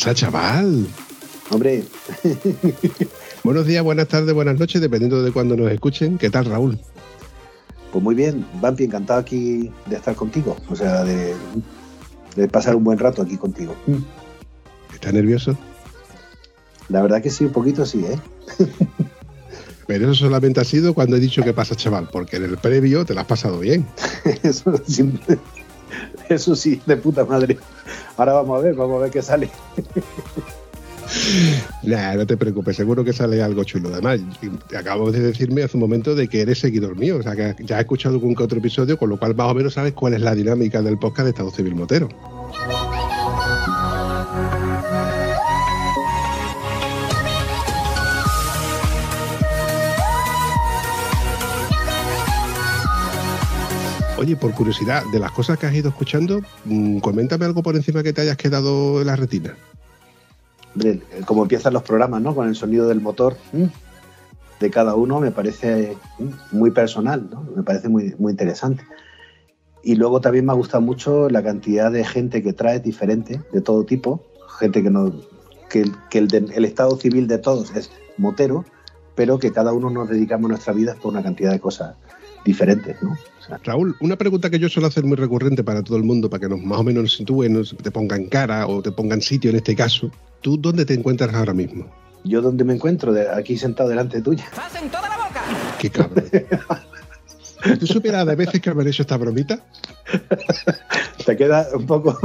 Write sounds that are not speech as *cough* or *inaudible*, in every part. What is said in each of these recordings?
Pasa, chaval? Hombre, *laughs* Buenos días, buenas tardes, buenas noches, dependiendo de cuándo nos escuchen. ¿Qué tal, Raúl? pues muy bien, Vampi, encantado aquí de estar contigo, o sea, de, de pasar un buen rato aquí contigo. ¿Estás nervioso? La verdad que sí, un poquito sí, ¿eh? *laughs* Pero eso solamente ha sido cuando he dicho que pasa, chaval, porque en el previo te lo has pasado bien. *laughs* Eso, siempre- eso sí, de puta madre. Ahora vamos a ver, vamos a ver qué sale. Nah, no te preocupes, seguro que sale algo chulo. Además, acabo de decirme hace un momento de que eres seguidor mío, o sea que ya he escuchado algún que otro episodio, con lo cual más o menos sabes cuál es la dinámica del podcast de Estado Civil Motero. Oye, por curiosidad, de las cosas que has ido escuchando, mm, coméntame algo por encima que te hayas quedado en la retina. Eh, como empiezan los programas, ¿no? Con el sonido del motor de cada uno, me parece muy personal, ¿no? Me parece muy, muy interesante. Y luego también me ha gustado mucho la cantidad de gente que trae diferente, de todo tipo, gente que no que, el- el estado civil de todos es motero, pero que cada uno nos dedicamos nuestra vida por una cantidad de cosas diferentes, ¿no? O sea, Raúl, una pregunta que yo suelo hacer muy recurrente para todo el mundo, para que nos, más o menos nos sitúen, nos- te pongan cara o te pongan sitio en este caso. ¿Tú dónde te encuentras ahora mismo? yo donde me encuentro, de- aquí sentado delante tuya, ¡Hacen toda la boca! Qué cabrón. *laughs* ¿Tú supieras de veces que haber hecho esta bromita? *laughs* te queda un poco.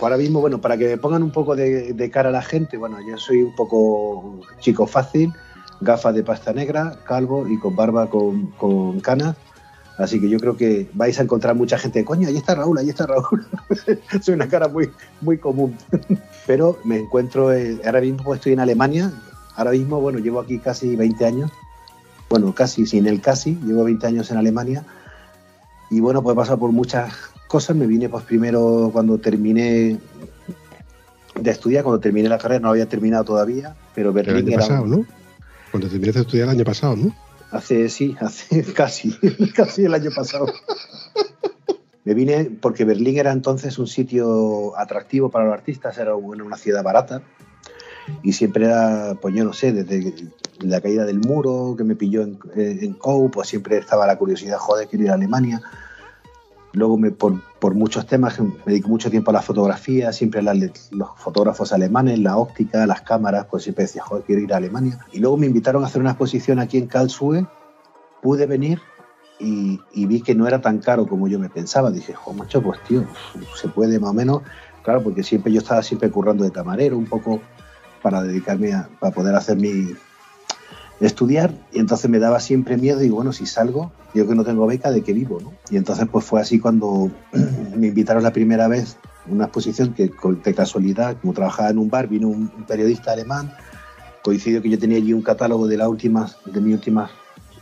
Ahora mismo, bueno, para que me pongan un poco de, de cara a la gente, bueno, yo soy un poco chico fácil, gafas de pasta negra, calvo y con barba con, con canas. Así que yo creo que vais a encontrar mucha gente, coño, ahí está Raúl, ahí está Raúl. *laughs* soy una cara muy, muy común. *laughs* Pero me encuentro, eh, ahora mismo estoy en Alemania, ahora mismo, bueno, llevo aquí casi 20 años, bueno, casi, sin el casi, llevo 20 años en Alemania y bueno, pues he pasado por muchas cosas. Me vine pues primero cuando terminé de estudiar, cuando terminé la carrera, no había terminado todavía, pero Berlín era pasado, ¿no? Cuando terminaste de estudiar el año pasado, ¿no? hace, sí, hace *laughs* casi, *laughs* casi el año pasado. Me vine porque Berlín era entonces un sitio atractivo para los artistas, era una ciudad barata y siempre era, pues yo no sé, desde la caída del muro que me pilló en, en pues siempre estaba la curiosidad, joder, quiero ir a Alemania. Luego, me, por, por muchos temas, me dedico mucho tiempo a la fotografía, siempre la- los fotógrafos alemanes, la óptica, las cámaras, pues siempre decía, joder, quiero ir a Alemania. Y luego me invitaron a hacer una exposición aquí en Karlsruhe, pude venir y, vi que no era tan caro como yo me pensaba. Dije, joder, macho, pues tío, se puede más o menos, claro, porque siempre yo estaba siempre currando de camarero, un poco para dedicarme a para poder hacer mi estudiar y entonces me daba siempre miedo y bueno, si salgo, yo que no tengo beca, ¿de qué vivo? ¿no? Y entonces pues fue así cuando *clears throat* me invitaron la primera vez a una exposición que de casualidad, como trabajaba en un bar, vino un, periodista alemán, coincidió que yo tenía allí un catálogo de la última, de mi última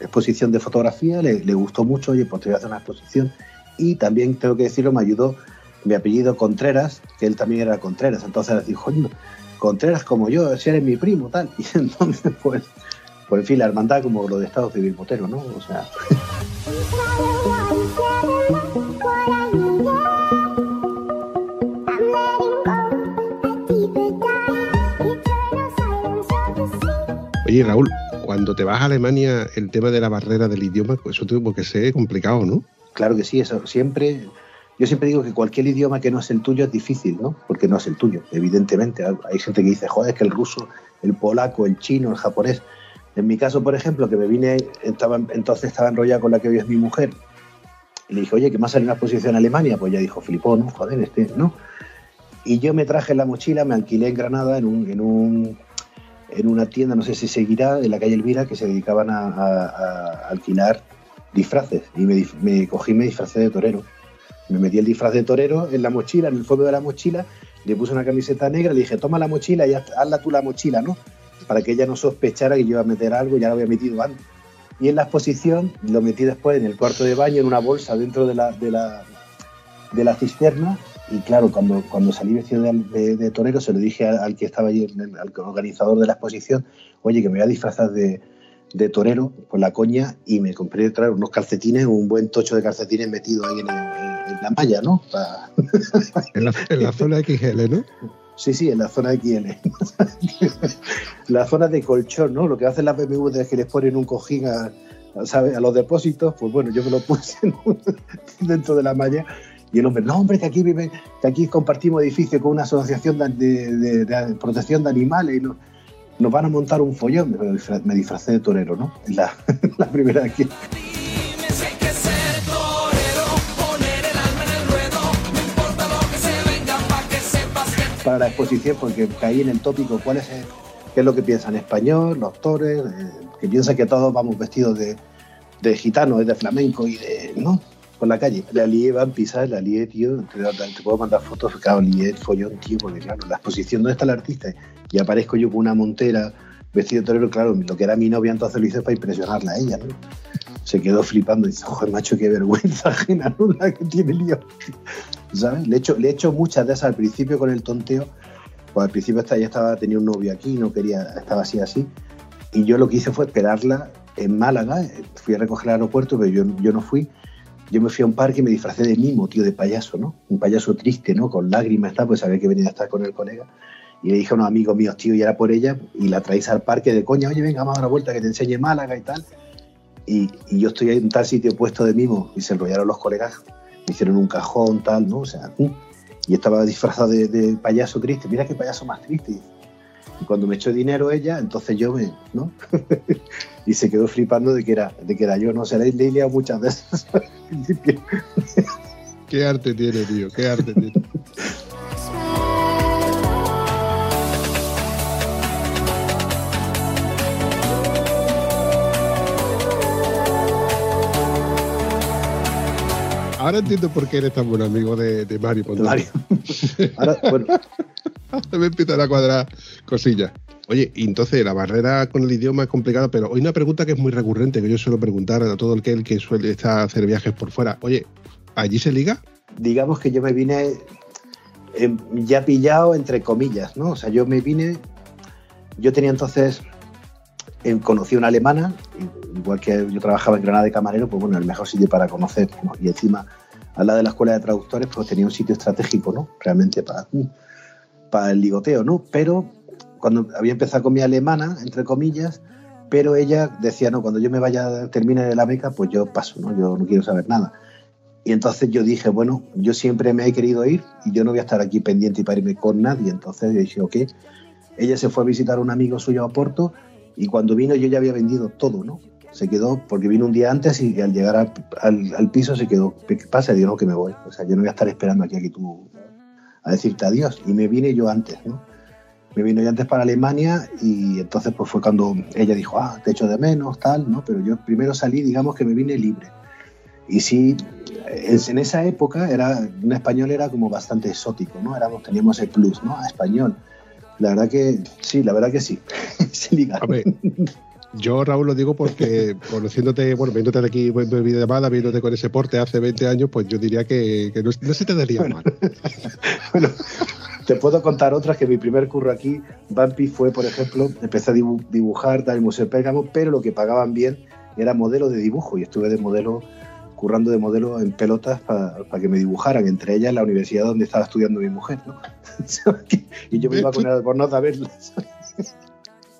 exposición de fotografía, le, le gustó mucho, oye, pues te voy a hacer una exposición y también tengo que decirlo, me ayudó mi apellido Contreras, que él también era Contreras, entonces dijo, Contreras como yo, si eres mi primo, tal. *laughs* Y entonces, pues, pues en fin, la hermandad como lo de Estado Civil Motero, ¿no? O sea, *laughs* Oye, Raúl, cuando te vas a Alemania, el tema de la barrera del idioma, pues eso tuvo que ser complicado, ¿no? claro que sí, eso siempre. Yo siempre digo que cualquier idioma que no es el tuyo es difícil, ¿no? Porque no es el tuyo, evidentemente. Hay gente que dice, joder, es que el ruso, el polaco, el chino, el japonés. En mi caso, por ejemplo, que me vine, estaba, entonces estaba enrollado con la que hoy es mi mujer, y le dije, oye, ¿qué más sale una exposición en Alemania? Pues ella dijo, flipó, ¿no? Joder, este, ¿no? Y yo me traje la mochila, me alquilé en Granada en un, en un en una tienda, no sé si seguirá, en la calle Elvira, que se dedicaban a, alquilar disfraces. Y me, me cogí me disfracé de torero. Me metí el disfraz de torero en la mochila, en el fondo de la mochila, le puse una camiseta negra, le dije, toma la mochila y hazla tú la mochila, ¿no? Para que ella no sospechara que yo iba a meter algo, ya lo había metido antes. Y en la exposición lo metí después en el cuarto de baño, en una bolsa dentro de la, de la, de la cisterna. Y claro, cuando, cuando salí vestido de, torero, se lo dije al, que estaba allí, al organizador de la exposición, oye, que me voy a disfrazar de, de torero por la coña y me compré traer unos calcetines, un buen tocho de calcetines metido ahí en, la malla, ¿no? *laughs* en, la, en, la, *laughs* zona XL, ¿no? Sí, sí, en la zona XL. *laughs* la zona de colchón, ¿no? Lo que hacen las BMW es que les ponen un cojín a, a los depósitos, pues bueno, yo me lo puse *laughs* dentro de la malla y el hombre, no, hombre, que aquí vive, que aquí compartimos edificio con una asociación de, de protección de animales y no nos van a montar un follón. Me, disfracé de torero, ¿no? *laughs* La, la primera vez que... Para la exposición, porque caí en el tópico, ¿cuál es qué es lo que piensan español, los eh, que piensan que todos vamos vestidos de, de gitanos, de flamenco y de, ¿no? por la calle. La lié van pisar, la lié, tío. Te, puedo mandar fotos, claro, lié follón, tío, porque claro, la exposición, ¿dónde está el artista? Y aparezco yo con una montera, vestido torero, claro, lo que era mi novia entonces lo hice para impresionarla a ella, ¿no? Se quedó flipando y dice, joder, macho, qué vergüenza *laughs* ajena, ¿no? La que tiene lío. ¿Sabes? Le he, hecho, le he hecho muchas de esas al principio con el tonteo. Pues al principio ya estaba, tenía un novio aquí, no quería, estaba así, así. Y yo lo que hice fue esperarla en Málaga. Fui a recoger el aeropuerto, pero yo, yo no fui yo me fui a un parque y me disfracé de mimo, tío, de payaso, ¿no? Un payaso triste, ¿no? Con lágrimas, tal, pues sabía que venía a estar con el colega. Y le dije a unos amigos míos, tío, y era por ella, y la traéis al parque de coña, oye, venga, vamos a dar una vuelta que te enseñe Málaga y tal. Y, yo estoy en tal sitio puesto de mimo, y se enrollaron los colegas, me hicieron un cajón, tal, ¿no? O sea, y estaba disfrazado de, payaso triste, mira qué payaso más triste. Y cuando me echó dinero ella, entonces yo me, ¿no? *laughs* y se quedó flipando de que era, de que era yo, no sé, le, le he liado muchas veces. *laughs* qué arte tiene, tío, qué arte tiene. Ahora entiendo por qué eres tan buen amigo de, de Mario. Mario. *laughs* Ahora, bueno, me empiezan a cuadrar cosillas. Oye, y entonces la barrera con el idioma es complicada, pero hay una pregunta que es muy recurrente, que yo suelo preguntar a todo el que, el que suele estar a hacer viajes por fuera. Oye, ¿allí se liga? Digamos que yo me vine eh, ya pillado entre comillas, ¿no? O sea, yo me vine, yo tenía entonces, eh, conocí una alemana, igual que yo trabajaba en Granada de camarero, pues bueno, el mejor sitio para conocer, ¿no? Y encima, al lado de la escuela de traductores, pues tenía un sitio estratégico, ¿no? Realmente para para el ligoteo, ¿no? Pero cuando había empezado con mi alemana, entre comillas, pero ella decía, no, cuando yo me vaya, termine la beca, pues yo paso, ¿no? Yo no quiero saber nada. Y entonces yo dije, bueno, yo siempre me he querido ir y yo no voy a estar aquí pendiente y para irme con nadie. Entonces yo dije, ok. Ella se fue a visitar a un amigo suyo a Porto y cuando vino yo ya había vendido todo, ¿no? Se quedó, porque vino un día antes y al llegar al, piso se quedó, ¿qué pasa? Digo, no, que me voy. O sea, yo no voy a estar esperando aquí a que tú a decirte adiós. Y me vine yo antes, ¿no? Me vine yo antes para Alemania y entonces pues fue cuando ella dijo, ah, te echo de menos, tal, ¿no? Pero yo primero salí, digamos que me vine libre. Y sí, en esa época era, un español era como bastante exótico, ¿no? Éramos, teníamos el plus, ¿no? A español. La verdad que sí, la verdad que sí. *laughs* Yo, Raúl, lo digo porque *laughs* conociéndote, bueno, viéndote de aquí en videollamada, viéndote con ese porte hace 20 años, pues yo diría que, no, se te daría mal. *laughs* bueno, te puedo contar otras que mi primer curro aquí, Bumpy, fue, por ejemplo, empecé a dibujar tal el Museo Pérgamo, pero lo que pagaban bien era modelo de dibujo y estuve de modelo currando de modelo en pelotas para que me dibujaran, entre ellas la universidad donde estaba estudiando mi mujer, ¿no? *laughs* y yo me iba con el albornoz a verlas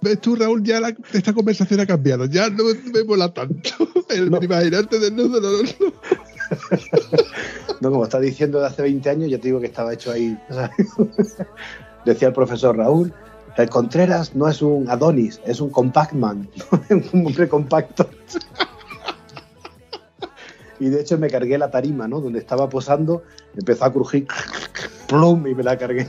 ves tú, Raúl, ya esta conversación ha cambiado. Ya no me mola tanto. *laughs* El no. imaginarte desnudo, no, no, no. no, como está diciendo de hace 20 años, yo te digo que estaba hecho ahí. *laughs* Decía el profesor Raúl, el Contreras no es un Adonis, es un compact man, *laughs* un hombre compacto. y de hecho me cargué la tarima, ¿no? Donde estaba posando, empezó a crujir, plum, y me la cargué.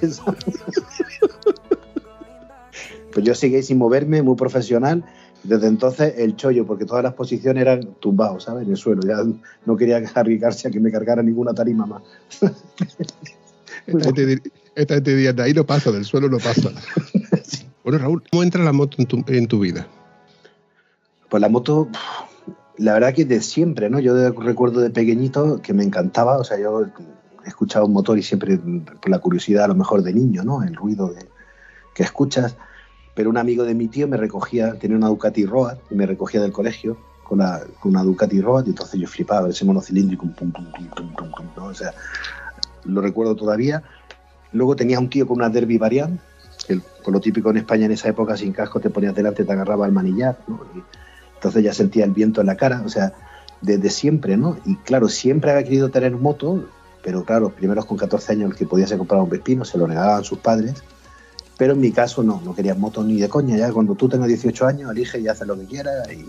Pues yo seguí sin moverme, muy profesional. Desde entonces el chollo, porque todas las posiciones eran tumbados, ¿sabes? En el suelo. Ya no quería arriesgarse a que me cargara ninguna tarima más. *laughs* esta gente diría, de ahí no pasa, del suelo no pasa. *laughs* Bueno, Raúl, ¿cómo entra la moto en tu, en tu vida? Pues la moto, la verdad que de siempre, ¿no? Yo recuerdo de pequeñito que me encantaba, o sea, yo he escuchado un motor y siempre por la curiosidad a lo mejor de niño, ¿no? El ruido de, que escuchas pero un amigo de mi tío me recogía, tenía una Ducati Road y me recogía del colegio con, la, con una Ducati Road y entonces yo flipaba ese monocilíndrico, pum, pum, pum, ¿no? o sea, lo recuerdo todavía. Luego tenía un tío con una Derby Variant, que con lo típico en España en esa época sin casco te ponías delante, te agarraba al manillar, ¿no? Y entonces ya sentía el viento en la cara, o sea, desde siempre, ¿no? Y claro, siempre había querido tener moto, pero claro, primeros con 14 años el que podía se comprar un Vespino, se lo negaban sus padres pero en mi caso no, no querías moto ni de coña. Ya cuando tú tengas 18 años, elige y haces lo que quieras y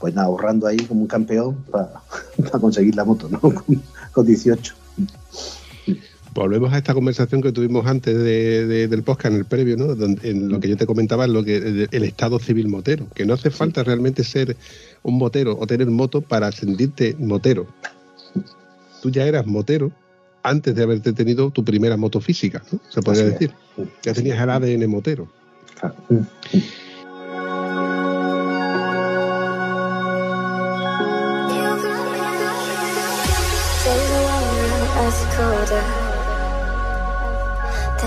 pues nada, ahorrando ahí como un campeón para *laughs* conseguir la moto, ¿no? *laughs* Con, 18. Volvemos a esta conversación que tuvimos antes del podcast en el previo, ¿no? Donde, en lo que yo te comentaba, lo que el estado civil motero, que no hace falta realmente ser un motero o tener moto para sentirte motero. Tú ya eras motero antes de haberte tenido tu primera moto física, ¿no? Se podría decir. Ya tenías el ADN motero.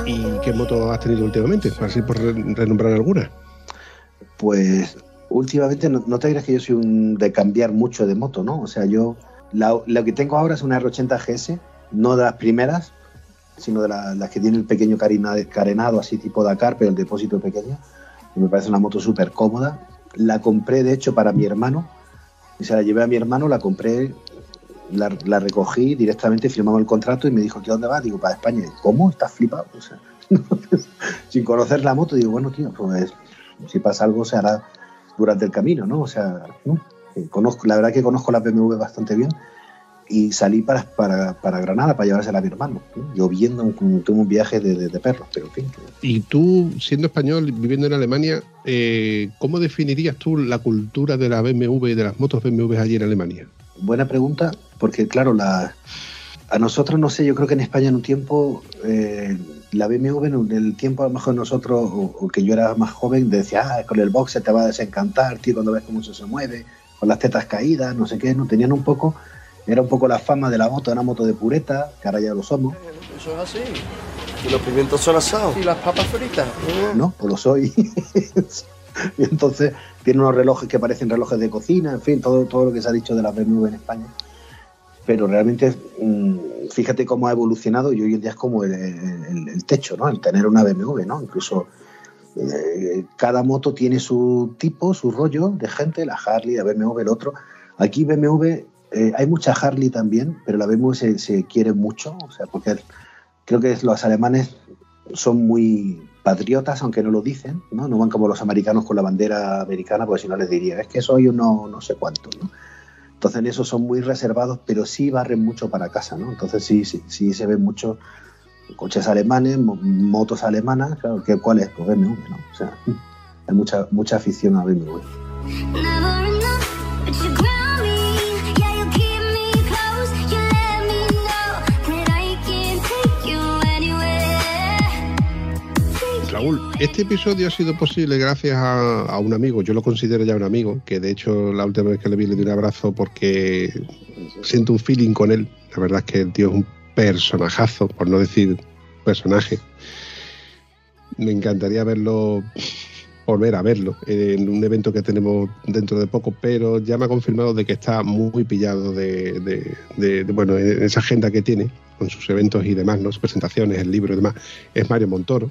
¿Y qué moto has tenido últimamente? Así por renombrar alguna. Pues últimamente no, te creas que yo soy un de cambiar mucho de moto, ¿no? O sea, yo lo que tengo ahora es una R80 GS no de las primeras, sino de las que tiene el pequeño carenado, así tipo Dakar, pero el depósito pequeño. Y me parece una moto súper cómoda. La compré, de hecho, para mi hermano. Y se la llevé a mi hermano, la compré, la, recogí directamente, firmamos el contrato y me dijo, ¿qué dónde vas? Digo, para España. ¿Cómo? ¿Estás flipado? *laughs* Sin conocer la moto, digo, bueno, tío, pues si pasa algo se hará durante el camino, ¿no? O sea, eh, conozco, la verdad que conozco la BMW bastante bien y salí para, para, para, Granada para llevársela a mi hermano, lloviendo, tuve un viaje de, de, perros, pero en fin. Y tú, siendo español, viviendo en Alemania, eh, ¿cómo definirías tú la cultura de la BMW, de las motos BMW allí en Alemania? Buena pregunta, porque claro, la, a nosotros, no sé, yo creo que en España en un tiempo, eh, la BMW en el tiempo a lo mejor nosotros, o, que yo era más joven, decía, ah, con el boxe te va a desencantar, tío, cuando ves cómo eso se mueve, con las tetas caídas, no sé qué, no tenían un poco era un poco la fama de la moto, una moto de pureta, que ahora ya lo somos. Eso es así. Y los pimientos son asados. Y las papas fritas. No, pues lo soy. *laughs* y entonces tiene unos relojes que parecen relojes de cocina, en fin, todo, todo lo que se ha dicho de la BMW en España. Pero realmente, mm, fíjate cómo ha evolucionado y hoy en día es como el, techo, ¿no? El tener una BMW, ¿no? Incluso eh, cada moto tiene su tipo, su rollo de gente, la Harley, la BMW, el otro. Aquí BMW eh, hay mucha Harley también, pero la BMW se, quiere mucho, o sea, porque creo que los alemanes son muy patriotas, aunque no lo dicen, ¿no? No van como los americanos con la bandera americana, porque si no les diría, es que soy uno no sé cuánto, ¿no? Entonces en eso son muy reservados, pero sí barren mucho para casa, ¿no? Entonces sí, sí, sí se ven muchos coches alemanes, motos alemanas, claro, ¿cuál es? Pues BMW, ¿no? O sea, *laughs* hay mucha, mucha afición a BMW. Este episodio ha sido posible gracias a, un amigo, yo lo considero ya un amigo, que de hecho la última vez que le vi le di un abrazo porque siento un feeling con él. La verdad es que el tío es un personajazo, por no decir personaje. Me encantaría verlo, volver a verlo en un evento que tenemos dentro de poco, pero ya me ha confirmado de que está muy pillado de, bueno, en esa agenda que tiene con sus eventos y demás, ¿no? sus presentaciones, el libro y demás, es Mario Montoro.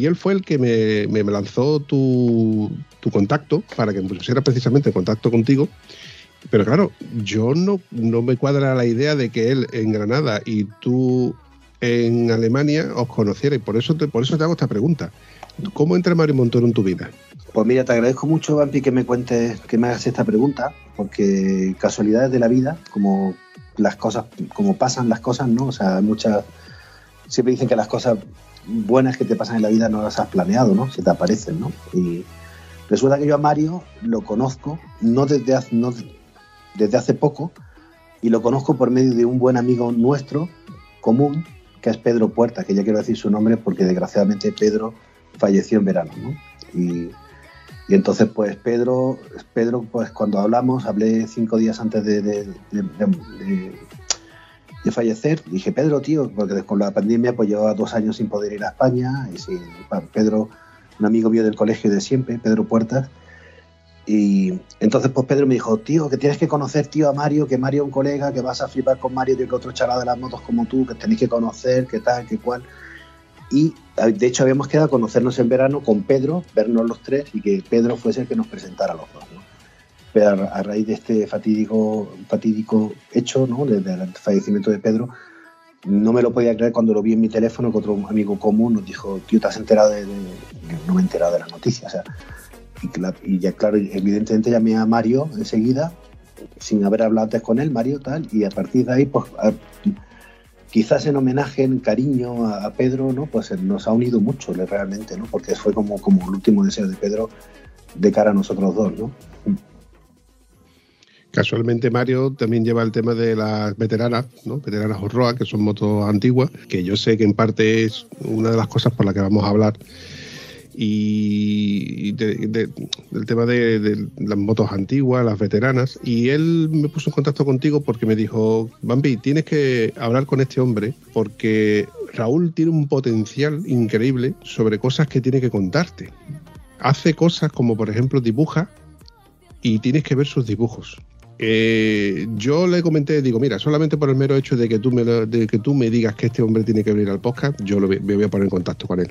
Y él fue el que me, lanzó tu, contacto para que me pusiera precisamente en contacto contigo. Pero claro, yo no, no me cuadra la idea de que él en Granada y tú en Alemania os conociera. Y por eso te, por eso te hago esta pregunta. ¿Cómo entra Mario Montoro en tu vida? Pues mira, te agradezco mucho, Vampi, que me cuentes, que me hagas esta pregunta, porque casualidades de la vida, como las cosas, como pasan las cosas, ¿no? O sea, muchas, siempre dicen que las cosas buenas que te pasan en la vida no las has planeado, ¿no? Se te aparecen, ¿no? Y resulta que yo a Mario lo conozco, no desde hace, no desde hace poco, y lo conozco por medio de un buen amigo nuestro común, que es Pedro Puerta, que ya quiero decir su nombre porque desgraciadamente Pedro falleció en verano, ¿no? Y, entonces, pues Pedro, Pedro, pues cuando hablamos, hablé cinco días antes de, de, fallecer, dije, Pedro, tío, porque con la pandemia pues llevaba dos años sin poder ir a España, y si Pedro, un amigo mío del colegio de siempre, Pedro Puertas, y entonces pues Pedro me dijo, tío, que tienes que conocer, tío, a Mario, que Mario es un colega, que vas a flipar con Mario, que otro chaval de las motos como tú, que tenéis que conocer, que tal, que cual. Y de hecho habíamos quedado a conocernos en verano con Pedro, vernos los tres y que Pedro fuese el que nos presentara a los dos. ¿no? Pero a, raíz de este fatídico, fatídico hecho, ¿no? del fallecimiento de Pedro, no me lo podía creer cuando lo vi en mi teléfono que otro amigo común nos dijo, tío, ¿te has enterado de...? No me he enterado de la noticia, o sea, y, ya claro, evidentemente llamé a Mario enseguida, sin haber hablado antes con él, Mario tal, y a partir de ahí, pues quizás en homenaje, en cariño a, Pedro, ¿no? Pues nos ha unido mucho realmente, ¿no? Porque fue como, como el último deseo de Pedro de cara a nosotros dos, ¿no? Casualmente Mario también lleva el tema de las veteranas, ¿no? Veteranas Horroa, que son motos antiguas, que yo sé que en parte es una de las cosas por las que vamos a hablar y del tema de, las motos antiguas, las veteranas. Y él me puso en contacto contigo porque me dijo, Bambi, tienes que hablar con este hombre porque Raúl tiene un potencial increíble sobre cosas que tiene que contarte. Hace cosas como, por ejemplo, dibuja y tienes que ver sus dibujos. Eh, yo le comenté, digo, mira, solamente por el mero hecho de que tú me, de que tú me digas que este hombre tiene que venir al podcast, yo me voy a poner en contacto con él.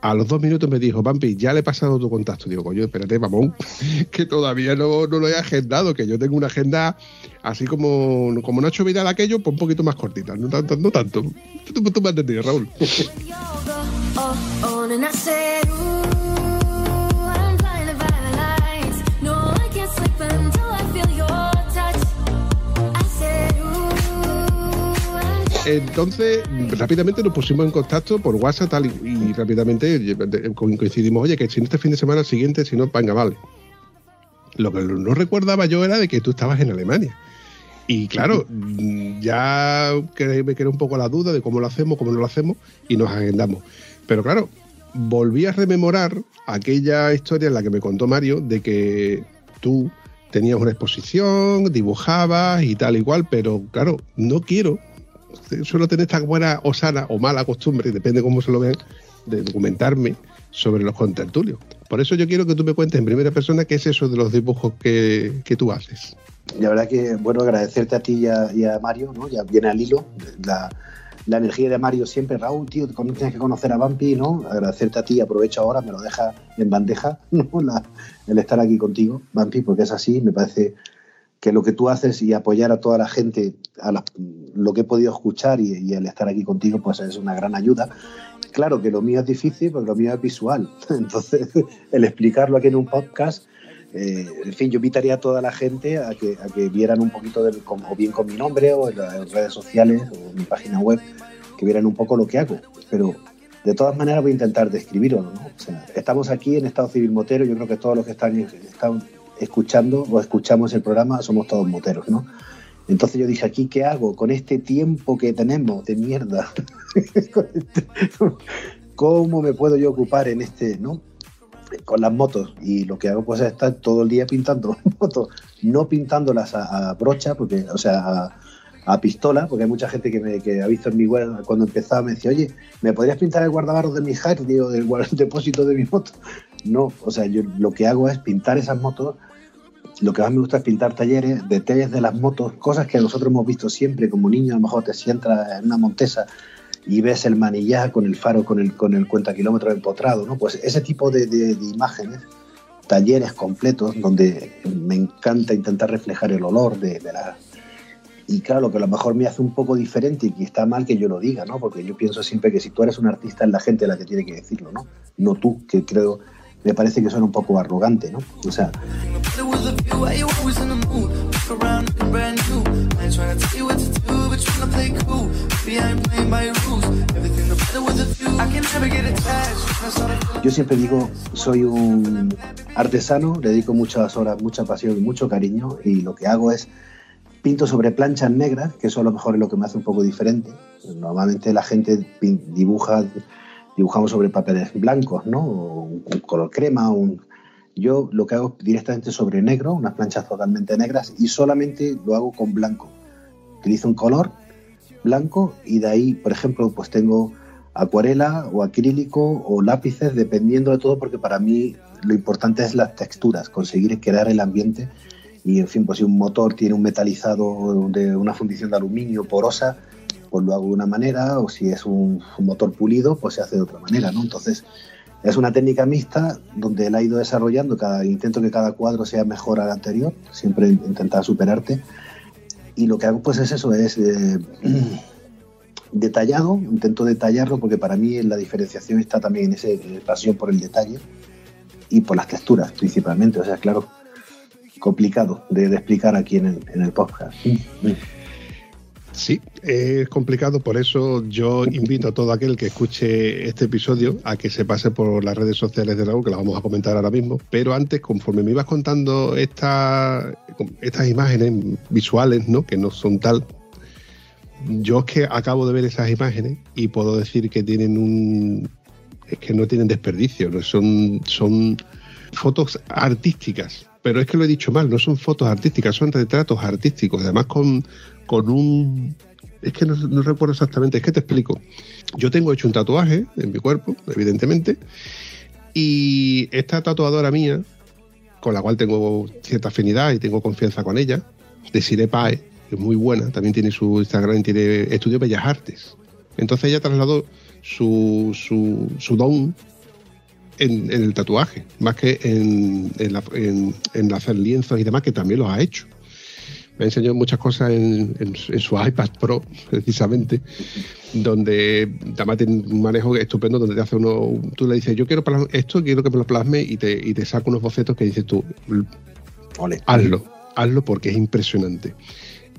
A los dos minutos me dijo, Vampi, ya le he pasado tu contacto. Digo, coño, espérate, mamón, que todavía no, lo he agendado, que yo tengo una agenda así como, como Nacho Vidal aquello, pues un poquito más cortita, no tanto. No tanto. Tú, tú me has entendido, Raúl. Entonces, rápidamente nos pusimos en contacto por WhatsApp y, rápidamente coincidimos, oye, que si no este fin de semana siguiente, si no, venga, vale. Lo que no recordaba yo era de que tú estabas en Alemania. Y claro, ya me quedó un poco la duda de cómo lo hacemos, cómo no lo hacemos, y nos agendamos. Pero claro, volví a rememorar aquella historia en la que me contó Mario de que tú tenías una exposición, dibujabas y tal igual, pero claro, no quiero suelo tener esta buena o sana o mala costumbre, depende cómo se lo vean, de documentarme sobre los contertulios. Por eso yo quiero que tú me cuentes en primera persona qué es eso de los dibujos que, tú haces. La verdad que, bueno, agradecerte a ti y a, Mario, ¿no? Ya viene al hilo la, energía de Mario siempre, Raúl, tío, tienes que conocer a Vampi, ¿no? Agradecerte a ti, aprovecho ahora, me lo deja en bandeja, *laughs* ¿no? el estar aquí contigo, Vampi, porque es así, me parece que lo que tú haces y apoyar a toda la gente, a lo que he podido escuchar y, el estar aquí contigo, pues es una gran ayuda. Claro que lo mío es difícil porque lo mío es visual. *laughs* Entonces, el explicarlo aquí en un podcast, eh, en fin, yo invitaría a toda la gente a que, a que vieran un poquito, del, o bien con mi nombre o en las redes sociales o en mi página web, que vieran un poco lo que hago. Pero de todas maneras voy a intentar describirlo. ¿no? Estamos aquí en Estado Civil Motero, yo creo que todos los que están escuchando o escuchamos el programa somos todos moteros, ¿no? Entonces yo dije, ¿aquí qué hago con este tiempo que tenemos de mierda? *laughs* ¿Cómo me puedo yo ocupar en este, no? Con las motos. Y lo que hago pues es estar todo el día pintando *laughs* motos, no pintándolas a, brocha, porque, o sea, a, pistola, porque hay mucha gente que, me, que ha visto en mi web cuando empezaba, me decía, oye, ¿me podrías pintar el guardabarros de mi Hardy o del *laughs* depósito de mi moto? No, o sea, yo lo que hago es pintar esas motos lo que más me gusta es pintar talleres, detalles de las motos, cosas que nosotros hemos visto siempre como niños, a lo mejor te sientas en una montesa y ves el manillar con el faro, con el, con el cuenta kilómetros empotrado, ¿no? Pues ese tipo de, imágenes, talleres completos, donde me encanta intentar reflejar el olor de, la... Y claro, lo que a lo mejor me hace un poco diferente y que está mal que yo lo diga, ¿no? Porque yo pienso siempre que si tú eres un artista es la gente la que tiene que decirlo, ¿no? No tú, que creo me parece que suena un poco arrogante, ¿no? O sea... Yo siempre digo, soy un artesano, dedico muchas horas, mucha pasión y mucho cariño y lo que hago es pinto sobre planchas negras, que eso a lo mejor es lo que me hace un poco diferente. Normalmente la gente dibuja, dibujamos sobre papeles blancos, ¿no? un color crema, un... Yo lo que hago directamente sobre negro, unas planchas totalmente negras y solamente lo hago con blanco. Utilizo un color blanco y de ahí, por ejemplo, pues tengo acuarela o acrílico o lápices, dependiendo de todo, porque para mí lo importante es las texturas, conseguir crear el ambiente. Y en fin, pues si un motor tiene un metalizado de una fundición de aluminio porosa, pues lo hago de una manera, o si es un, motor pulido, pues se hace de otra manera, ¿no? Entonces, es una técnica mixta donde él ha ido desarrollando, cada intento que cada cuadro sea mejor al anterior, siempre intentar superarte. Y lo que hago pues es eso, es eh, *clears throat* detallado, intento detallarlo porque para mí la diferenciación está también en esa pasión por el detalle y por las texturas principalmente. O sea, claro, complicado de, explicar aquí en el, en el podcast. Sí, es complicado, por eso yo invito a todo aquel que escuche este episodio a que se pase por las redes sociales de Raúl, que las vamos a comentar ahora mismo. Pero antes, conforme me ibas contando estas imágenes visuales, ¿no? que no son tal, yo es que acabo de ver esas imágenes y puedo decir que tienen un. Es que no tienen desperdicio, ¿no? son, son fotos artísticas. Pero es que lo he dicho mal, no son fotos artísticas, son retratos artísticos, además con, con un. Es que no, recuerdo exactamente, es que te explico. Yo tengo hecho un tatuaje en mi cuerpo, evidentemente, y esta tatuadora mía, con la cual tengo cierta afinidad y tengo confianza con ella, Desiree Pae, es muy buena, también tiene su Instagram, tiene Estudio Bellas Artes. Entonces ella trasladó su, su, su don en, el tatuaje, más que en, en, hacer lienzos y demás, que también los ha hecho. Me ha enseñado muchas cosas en, su iPad Pro, *laughs* precisamente, donde además tiene un manejo estupendo, donde te hace uno, tú le dices, yo quiero esto, quiero que me lo plasme y te, y te saca unos bocetos que dices tú, hazlo, hazlo porque es impresionante.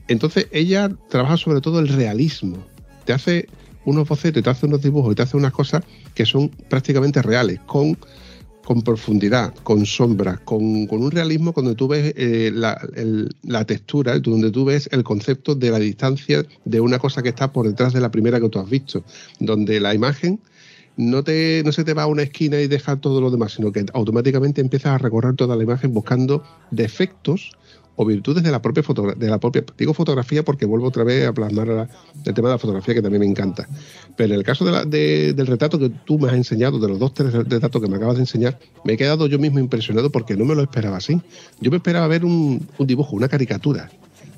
Entonces ella trabaja sobre todo el realismo. Te hace unos bocetos, te hace unos dibujos y te hace unas cosas que son prácticamente reales, con, con profundidad, con sombras, con, un realismo donde tú ves eh, la, textura, donde tú ves el concepto de la distancia de una cosa que está por detrás de la primera que tú has visto, donde la imagen no, te, no se te va a una esquina y deja todo lo demás, sino que automáticamente empiezas a recorrer toda la imagen buscando defectos o virtudes de la propia fotografía, de la propia, digo fotografía porque vuelvo otra vez a plasmar el tema de la fotografía que también me encanta. Pero en el caso del retrato que tú me has enseñado, de los dos, tres retratos que me acabas de enseñar, me he quedado yo mismo impresionado porque no me lo esperaba así. Yo me esperaba ver un, dibujo, una caricatura,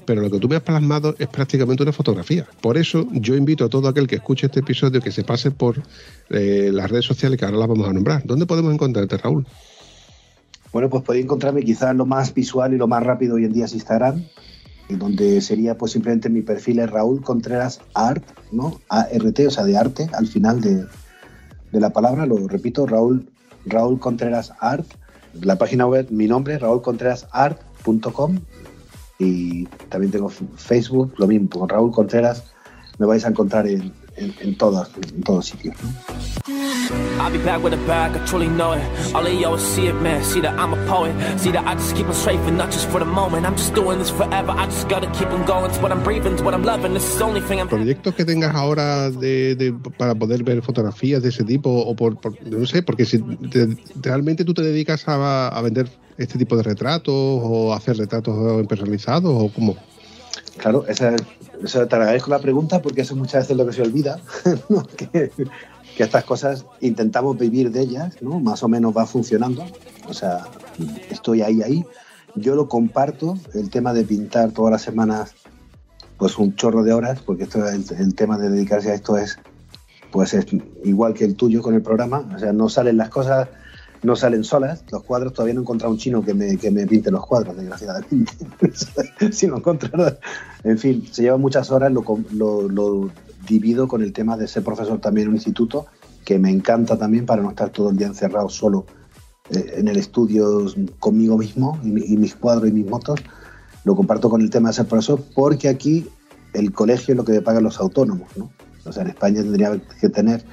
pero lo que tú me has plasmado es prácticamente una fotografía. Por eso yo invito a todo aquel que escuche este episodio que se pase por eh, las redes sociales que ahora las vamos a nombrar. ¿Dónde podemos encontrarte, Raúl? Bueno, pues podéis encontrarme quizás lo más visual y lo más rápido hoy en día es Instagram, donde sería pues simplemente mi perfil es Raúl Contreras Art, ¿no? A-R-T, o sea, de arte al final de, la palabra, lo repito, Raúl, Raúl Contreras Art, la página web, mi nombre, raúlcontrerasart.com y también tengo Facebook, lo mismo, con Raúl Contreras me vais a encontrar en, en, en, todas, en todos sitios. ¿no? I'll be back with a bag, I truly know it. All of y'all see it, man. See that I'm a poet. See that I just keep on straight for not just for the moment. I'm just doing this forever. I just gotta keep on going. It's what I'm breathing, it's what I'm loving. This is the only thing I'm. Proyectos que tengas ahora de, de, para poder ver fotografías de ese tipo o por, por no sé, porque si te, realmente tú te dedicas a, a vender este tipo de retratos o hacer retratos personalizados o cómo. Claro, esa, esa, te agradezco la pregunta porque eso muchas veces es lo que se olvida, *laughs* ¿no? que, que, estas cosas intentamos vivir de ellas, ¿no? más o menos va funcionando, o sea, estoy ahí, ahí. Yo lo comparto, el tema de pintar todas las semanas, pues un chorro de horas, porque esto, el, tema de dedicarse a esto es, pues es igual que el tuyo con el programa, o sea, no salen las cosas no salen solas. Los cuadros todavía no he encontrado un chino que me, que me pinte los cuadros, desgraciadamente. *laughs* si no encontrado. En fin, se lleva muchas horas, lo, lo, divido con el tema de ser profesor también en un instituto, que me encanta también para no estar todo el día encerrado solo eh, en el estudio conmigo mismo y, mis cuadros y mis motos. lo comparto con el tema de ser profesor porque aquí el colegio es lo que le pagan los autónomos, ¿no? O sea, en España tendría que tener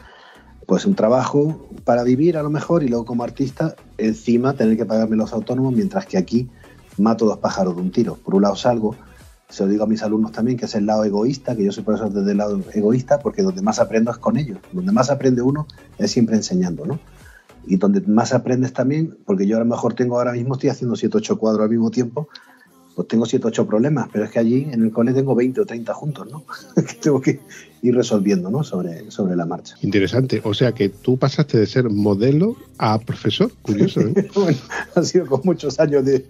pues un trabajo para vivir a lo mejor y luego como artista encima tener que pagarme los autónomos mientras que aquí mato dos pájaros de un tiro. Por un lado salgo, se lo digo a mis alumnos también, que es el lado egoísta, que yo soy profesor desde el lado egoísta porque donde más aprendo es con ellos. Donde más aprende uno es siempre enseñando, ¿no? Y donde más aprendes también, porque yo a lo mejor tengo ahora mismo, estoy haciendo 7 8 cuadros al mismo tiempo, pues tengo 7 8 problemas, pero es que allí en el cole tengo 20 o 30 juntos, ¿no? *laughs* que tengo que ir resolviendo, ¿no? Sobre, sobre la marcha. Interesante. O sea que tú pasaste de ser modelo a profesor. Curioso, ¿eh? *laughs* bueno, ha sido con muchos años de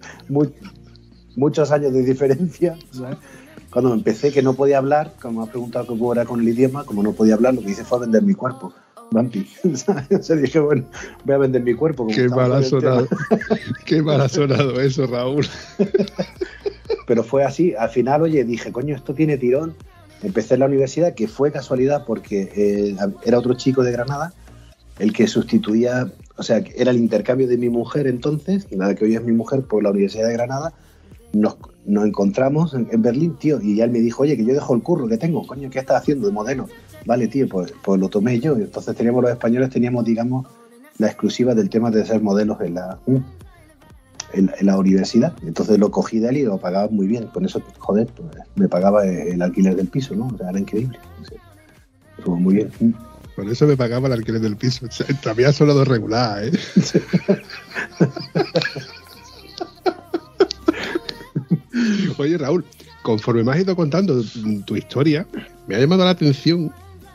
muchos años de diferencia. Cuando empecé que no podía hablar, como me ha preguntado cómo era con el idioma, como no podía hablar, lo que hice fue vender mi cuerpo. Vampi. *laughs* o dije, bueno, voy a vender mi cuerpo. Qué mal ha sonado. *laughs* Qué mal ha sonado eso, Raúl. Pero fue así. Al final, oye, dije, coño, esto tiene tirón. Empecé en la universidad, que fue casualidad porque eh, era otro chico de Granada el que sustituía, o sea, era el intercambio de mi mujer entonces, la que hoy es mi mujer, por la Universidad de Granada. Nos, encontramos en, Berlín, tío, y él me dijo, oye, que yo dejo el curro que tengo, coño, ¿qué estás haciendo de modelo? Vale, tío, pues, pues lo tomé yo. Entonces teníamos los españoles, teníamos, digamos, la exclusiva del tema de ser modelos en la, en, la universidad. Entonces lo cogí de él y lo pagaba muy bien. Con eso, joder, pues, me pagaba el alquiler del piso, ¿no? O sea, era increíble. Estuvo muy bien. Con eso me pagaba el alquiler del piso. O sea, también ha sonado regular, ¿eh? *laughs* Oye, Raúl, conforme me has ido contando tu historia, me ha llamado la atención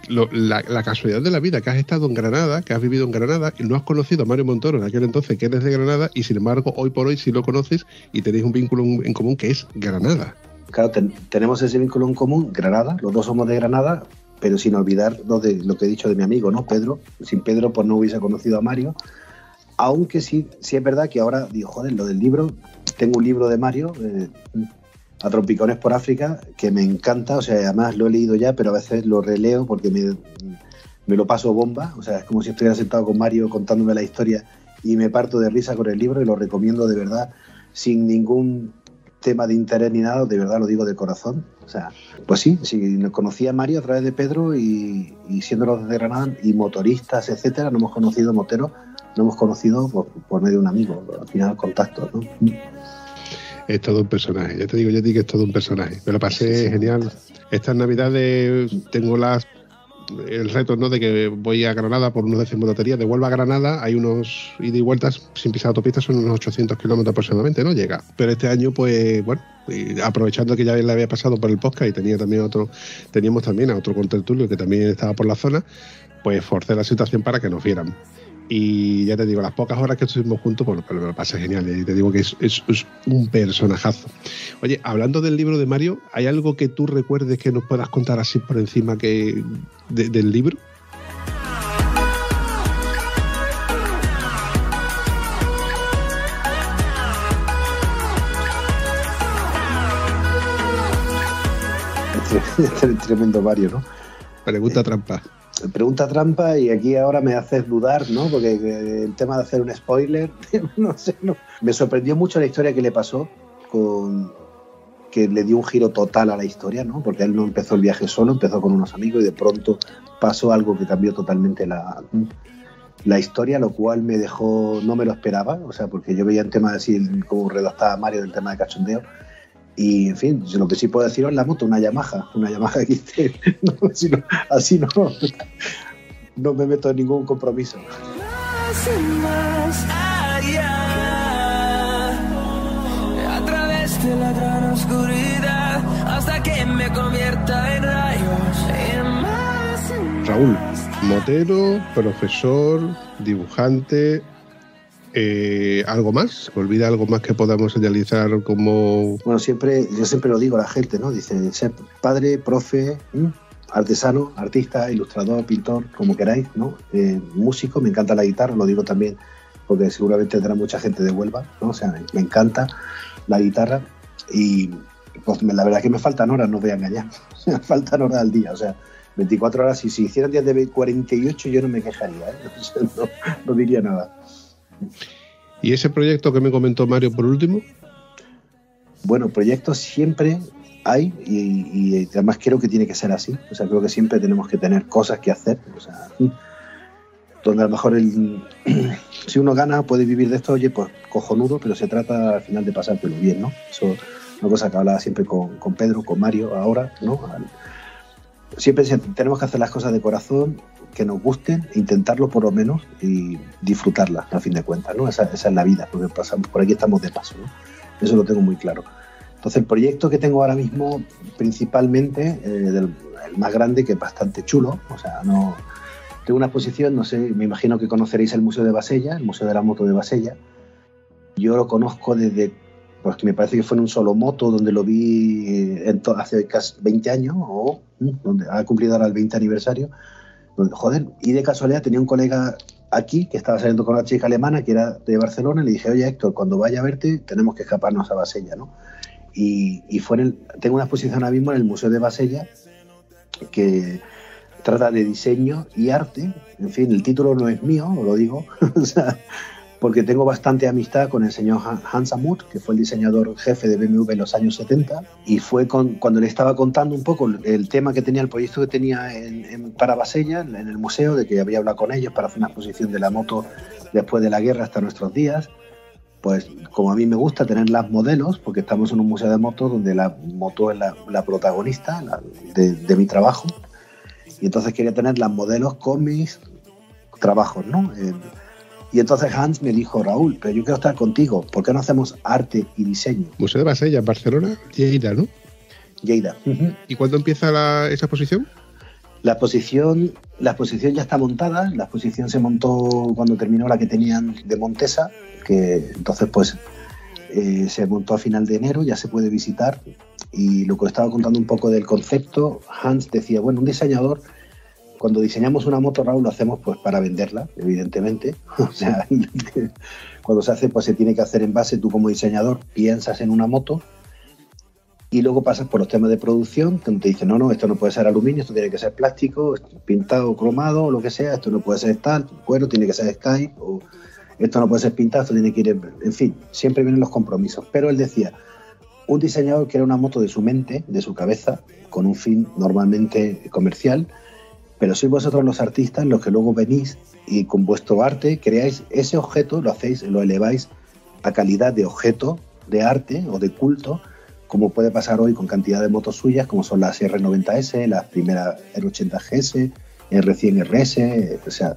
la, casualidad de la vida, que has estado en Granada, que has vivido en Granada y no has conocido a Mario Montoro en aquel entonces, que eres de Granada, y sin embargo, hoy por hoy sí lo conoces y tenéis un vínculo en común que es Granada. Claro, tenemos ese vínculo en común, Granada, los dos somos de Granada, pero sin olvidar lo, de, lo que he dicho de mi amigo, ¿no? Pedro. Sin Pedro, pues no hubiese conocido a Mario. Aunque sí, sí es verdad que ahora digo, joder, lo del libro, tengo un libro de Mario, eh, a Trompicones por África, que me encanta, o sea, además lo he leído ya, pero a veces lo releo porque me, lo paso bomba, o sea, es como si estuviera sentado con Mario contándome la historia y me parto de risa con el libro y lo recomiendo de verdad, sin ningún tema de interés ni nada, de verdad lo digo de corazón. O sea, pues sí, sí, conocí Mario a través de Pedro y, siendo los de Granada y motoristas, etcétera, no hemos conocido moteros, no hemos conocido por, por medio de un amigo, al final contacto, ¿no? Es todo un personaje. Ya te digo, yo digo que es todo un personaje. Me lo pasé genial. Estas navidades tengo las el reto ¿no? de que voy a Granada por unos décimos de lotería, de vuelvo a Granada, hay unos ida y vueltas sin pisar autopistas, son unos 800 kilómetros aproximadamente, ¿no? Llega. Pero este año, pues, bueno, aprovechando que ya le había pasado por el podcast y tenía también otro, teníamos también a otro contertulio que también estaba por la zona, pues forcé la situación para que nos vieran. Y ya te digo, las pocas horas que estuvimos juntos, pues me lo pasé genial. Y te digo que es, un personajazo. Oye, hablando del libro de Mario, ¿hay algo que tú recuerdes que nos puedas contar así por encima que del libro? *laughs* Tremendo Mario, ¿no? Pregunta trampa pregunta trampa y aquí ahora me haces dudar, ¿no? Porque el tema de hacer un spoiler, *laughs* no sé, no. Me sorprendió mucho la historia que le pasó con que le dio un giro total a la historia, ¿no? Porque él no empezó el viaje solo, empezó con unos amigos y de pronto pasó algo que cambió totalmente la, la historia, lo cual me dejó, no me lo esperaba, o sea, porque yo veía el tema así como redactaba Mario del tema de cachondeo y en fin, lo que sí puedo decir es la moto, una Yamaha, una Yamaha *laughs* XT. así, no, no, me meto en ningún compromiso. a través de la gran oscuridad, hasta que me convierta en rayos. Raúl, motero, profesor, dibujante, eh, ¿Algo más? ¿Olvida algo más que podamos señalizar como...? Bueno, siempre, yo siempre lo digo a la gente, ¿no? Dice, ser padre, profe, artesano, artista, ilustrador, pintor, como queráis, ¿no? Eh, músico, me encanta la guitarra, lo digo también porque seguramente tendrá mucha gente de Huelva, ¿no? O sea, me encanta la guitarra y pues, la verdad es que me faltan horas, no voy a engañar, *laughs* me faltan horas al día, o sea, 24 horas, y si hicieran días de 48 yo no me quejaría, ¿eh? *laughs* no diría nada. ¿Y ese proyecto que me comentó Mario por último? Bueno, proyectos siempre hay y, además creo que tiene que ser así. O sea, creo que siempre tenemos que tener cosas que hacer. O sea, donde a lo mejor el, *clears throat* si uno gana puede vivir de esto, oye, pues cojonudo, pero se trata al final de pasártelo bien, ¿no? Eso es una cosa que hablaba siempre con, con Pedro, con Mario ahora, ¿no? Siempre tenemos que hacer las cosas de corazón que nos gusten, intentarlo por lo menos y disfrutarlas, a fin de cuentas, ¿no? Esa, esa, es la vida, porque pasamos, por aquí estamos de paso, ¿no? Eso lo tengo muy claro. Entonces, el proyecto que tengo ahora mismo, principalmente, eh, el más grande, que es bastante chulo, o sea, no. Tengo una exposición, no sé, me imagino que conoceréis el Museo de Basella, el Museo de la Moto de Basella. Yo lo conozco desde, pues me parece que fue en un solo moto, donde lo vi en hace casi 20 años, o donde ha cumplido ahora el 20 aniversario. Donde, joder, y de casualidad tenía un colega aquí que estaba saliendo con una chica alemana que era de Barcelona y le dije, oye Héctor, cuando vaya a verte tenemos que escaparnos a Basella, ¿no? Y, fue en el, tengo una exposición ahora mismo en el Museo de Basella que trata de diseño y arte. En fin, el título no es mío, lo digo, *laughs* porque tengo bastante amistad con el señor Hans Amut, que fue el diseñador jefe de BMW en los años 70, y fue con, cuando le estaba contando un poco el tema que tenía, el proyecto que tenía en, para Basella, en el museo, de que había hablado con ellos para hacer una exposición de la moto después de la guerra hasta nuestros días pues como a mí me gusta tener las modelos, porque estamos en un museo de motos donde la moto es la, protagonista de, mi trabajo, y entonces quería tener las modelos con mis trabajos, ¿no? Eh, y entonces Hans me dijo, Raúl, pero yo quiero estar contigo, ¿por qué no hacemos arte y diseño? Museo de Basella, Barcelona, Lleida, ¿no? Lleida. ¿Y cuándo empieza esa exposición? La exposición, la exposición ya está montada, la exposición se montó cuando terminó la que tenían de Montesa, que entonces pues eh, se montó a final de enero, ya se puede visitar y lo que estaba contando un poco del concepto, Hans decía, bueno, un diseñador, cuando diseñamos una moto, Raúl, lo hacemos pues para venderla, evidentemente, *laughs* o sea, *laughs* cuando se hace pues se tiene que hacer en base, tú como diseñador piensas en una moto y luego pasas por los temas de producción, donde te dicen, no, no, esto no puede ser aluminio, esto tiene que ser plástico, pintado, cromado, lo que sea, esto no puede ser tal, cuero, tiene que ser Skype, o esto no puede ser pintado, esto tiene que ir, en, fin, siempre vienen los compromisos. Pero él decía, un diseñador quiere una moto de su mente, de su cabeza, con un fin normalmente comercial, pero sois vosotros los artistas los que luego venís y con vuestro arte creáis ese objeto, lo hacéis, lo eleváis a calidad de objeto de arte o de culto, como puede pasar hoy con cantidad de motos suyas, como son las R90S, las primeras R80GS, R100RS, o sea,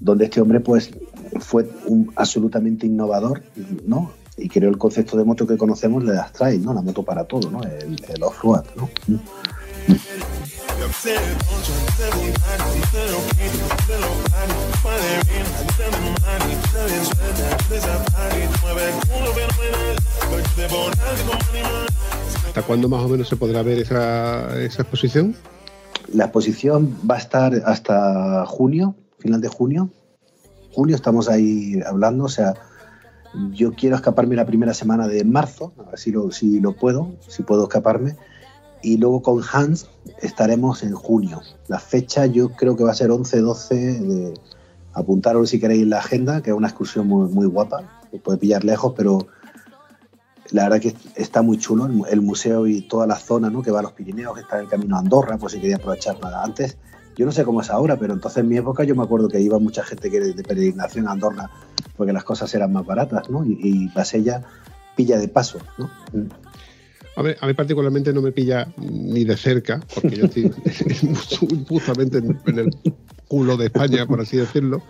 donde este hombre pues fue un absolutamente innovador, ¿no? Y creó el concepto de moto que conocemos, le das trail, ¿no? La moto para todo, ¿no? El, off-road, ¿no? ¿Hasta cuándo más o menos se podrá ver esa, exposición? La exposición va a estar hasta junio, final de junio, julio, estamos ahí hablando, o sea, yo quiero escaparme la primera semana de marzo, a ver si lo puedo, si puedo escaparme, y luego con Hans estaremos en junio. La fecha yo creo que va a ser 11-12 de apuntaros si queréis la agenda, que es una excursión muy, muy guapa, que puede pillar lejos, pero la verdad que está muy chulo el, museo y toda la zona ¿no? que va a los Pirineos, que está en el camino a Andorra, pues si quería aprovechar nada antes yo no sé cómo es ahora, pero entonces en mi época yo me acuerdo que iba mucha gente que de peregrinación a Andorra porque las cosas eran más baratas, ¿no? Y, y Basella pilla de paso, ¿no? A mí, particularmente no me pilla ni de cerca, porque yo estoy *laughs* justamente en el culo de España, por así decirlo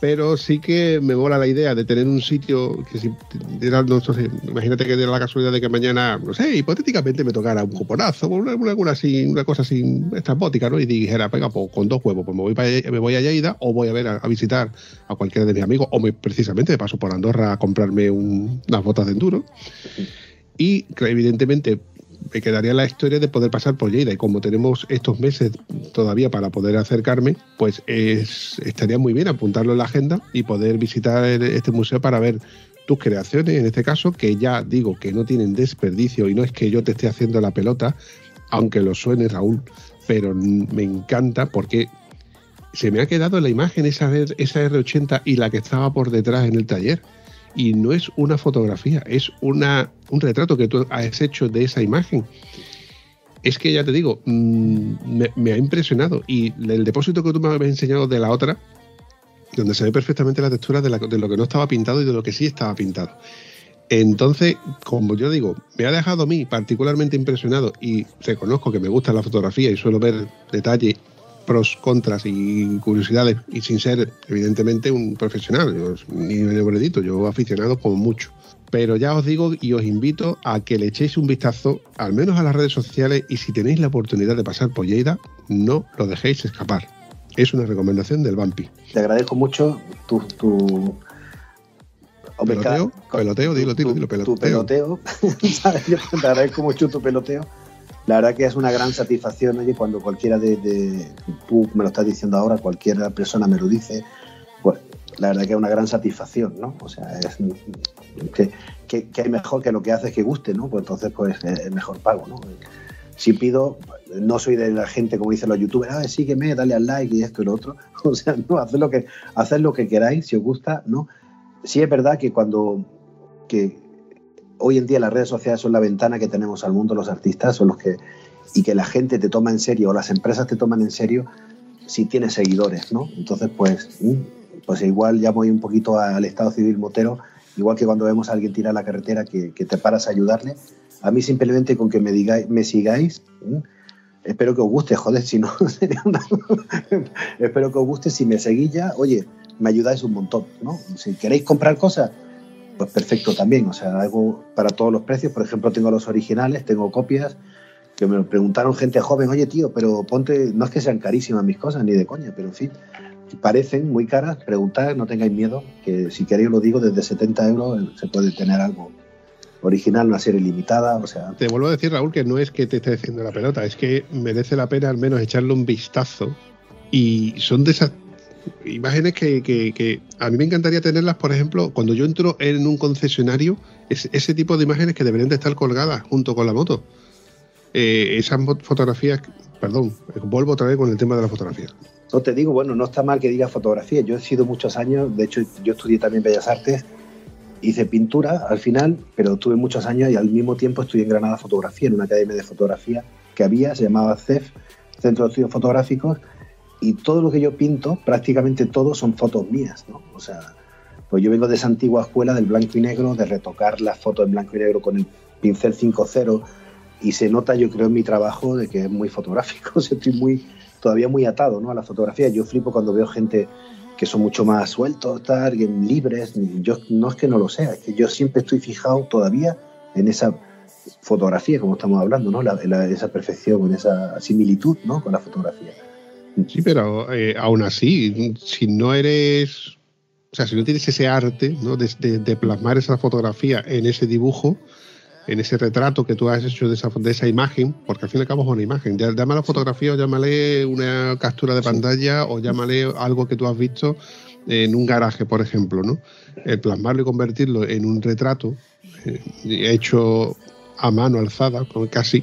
pero sí que me mola la idea de tener un sitio que si no, sé, imagínate que de la casualidad de que mañana, no sé, hipotéticamente me tocara un cuponazo, una, una, así, una cosa así estrambótica, ¿no? Y dijera, venga, pues con dos huevos, pues me voy, para, me voy a Lleida o voy a ver a, visitar a cualquiera de mis amigos, o me, precisamente de paso por Andorra a comprarme unas botas de enduro. Y evidentemente me quedaría la historia de poder pasar por Lleida. Y como tenemos estos meses todavía para poder acercarme, pues estaría muy bien apuntarlo en la agenda y poder visitar este museo para ver tus creaciones, en este caso, que ya digo que no tienen desperdicio y no es que yo te esté haciendo la pelota, aunque lo suene Raúl, pero me encanta porque se me ha quedado la imagen esa, esa R80 y la que estaba por detrás en el taller y no es una fotografía, es una, un retrato que tú has hecho de esa imagen. Es que ya te digo, mm, me, ha impresionado. Y el depósito que tú me habías enseñado de la otra, donde se ve perfectamente la textura de, de lo que no estaba pintado y de lo que sí estaba pintado. Entonces, como yo digo, me ha dejado a mí particularmente impresionado y reconozco que me gusta la fotografía y suelo ver detalles pros, contras y curiosidades, y sin ser, evidentemente, un profesional, ni un yo aficionado como mucho. Pero ya os digo y os invito a que le echéis un vistazo, al menos a las redes sociales, y si tenéis la oportunidad de pasar por Lleida, no lo dejéis escapar. Es una recomendación del Vampi. Te agradezco mucho tu, tu... peloteo, peloteo, dilo, dilo, dilo, peloteo. Tu peloteo, Yo *laughs* te agradezco mucho tu peloteo la verdad que es una gran satisfacción, oye, cuando cualquiera de, tú me lo estás diciendo ahora, cualquier persona me lo dice, pues la verdad que es una gran satisfacción, ¿no? O sea, es que, que, hay mejor que lo que hace es que guste, ¿no? Pues entonces, pues es mejor pago, ¿no? Si pido, no soy de la gente como dicen los youtubers, ah, sígueme, dale al like y esto y lo otro. *laughs* O sea, no, haced lo que, haced lo que queráis, si os gusta, ¿no? Sí es verdad que cuando que hoy en día las redes sociales son la ventana que tenemos al mundo los artistas, son los que y que la gente te toma en serio o las empresas te toman en serio si tienes seguidores, ¿no? Entonces, pues, mm, pues igual ya voy un poquito al Estado Civil Motero, igual que cuando vemos a alguien tirar la carretera que, te paras a ayudarle. A mí simplemente con que me digáis, me sigáis, mm, espero que os guste, joder, si no *laughs* sería una... *laughs* espero que os guste, si me seguís ya, oye, me ayudáis un montón, ¿no? Si queréis comprar cosas, pues perfecto también. O sea, algo para todos los precios. Por ejemplo, tengo los originales, tengo copias. Que me preguntaron gente joven, oye tío, pero ponte, no es que sean carísimas mis cosas, ni de coña, pero en fin, parecen muy caras. Preguntad, no tengáis miedo, que si queréis lo digo, desde 70 euros se puede tener algo original, una serie limitada, o sea... Te vuelvo a decir, Raúl, que no es que te esté diciendo la pelota, es que merece la pena al menos echarle un vistazo y son de esas imágenes que, a mí me encantaría tenerlas, por ejemplo, cuando yo entro en un concesionario, es, ese tipo de imágenes que deberían de estar colgadas junto con la moto. Eh, esas fotografías, perdón, vuelvo otra vez con el tema de la fotografía. No te digo, bueno, no está mal que diga fotografía. Yo he sido muchos años, de hecho, yo estudié también Bellas Artes, hice pintura al final, pero tuve muchos años y al mismo tiempo estudié en Granada fotografía, en una academia de fotografía que había, se llamaba CEF, Centro de Estudios Fotográficos, y todo lo que yo pinto, prácticamente todo son fotos mías, ¿no? O sea, pues yo vengo de esa antigua escuela del blanco y negro, de retocar las fotos en blanco y negro con el pincel 5.0 y se nota, yo creo, en mi trabajo de que es muy fotográfico, *laughs* estoy muy, todavía muy atado ¿no? a la fotografía. Yo flipo cuando veo gente que son mucho más sueltos, libres. Yo no es que no lo sea, es que yo siempre estoy fijado todavía en esa fotografía, como estamos hablando, ¿no? esa perfección, en esa similitud ¿no? con la fotografía. Sí, pero eh, aún así, si no eres, o sea, si no tienes ese arte ¿no? de, plasmar esa fotografía en ese dibujo, en ese retrato que tú has hecho de esa, de esa imagen, porque al fin y al cabo es una imagen, llámale fotografía o llámale una captura de pantalla o llámale algo que tú has visto en un garaje, por ejemplo, ¿no? El plasmarlo y convertirlo en un retrato eh, hecho a mano alzada, casi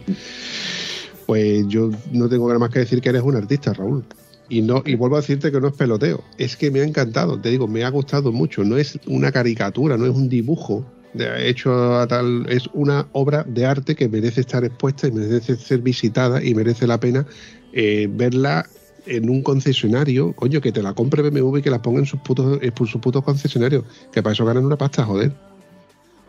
pues yo no tengo nada más que decir que eres un artista, Raúl. Y, no, y vuelvo a decirte que no es peloteo, es que me ha encantado, te digo, me ha gustado mucho, no es una caricatura, no es un dibujo de, hecho a tal, es una obra de arte que merece estar expuesta y merece ser visitada y merece la pena eh, verla en un concesionario, coño, que te la compre BMW y que la ponga en sus putos, en sus putos concesionarios, que para eso ganan una pasta, joder.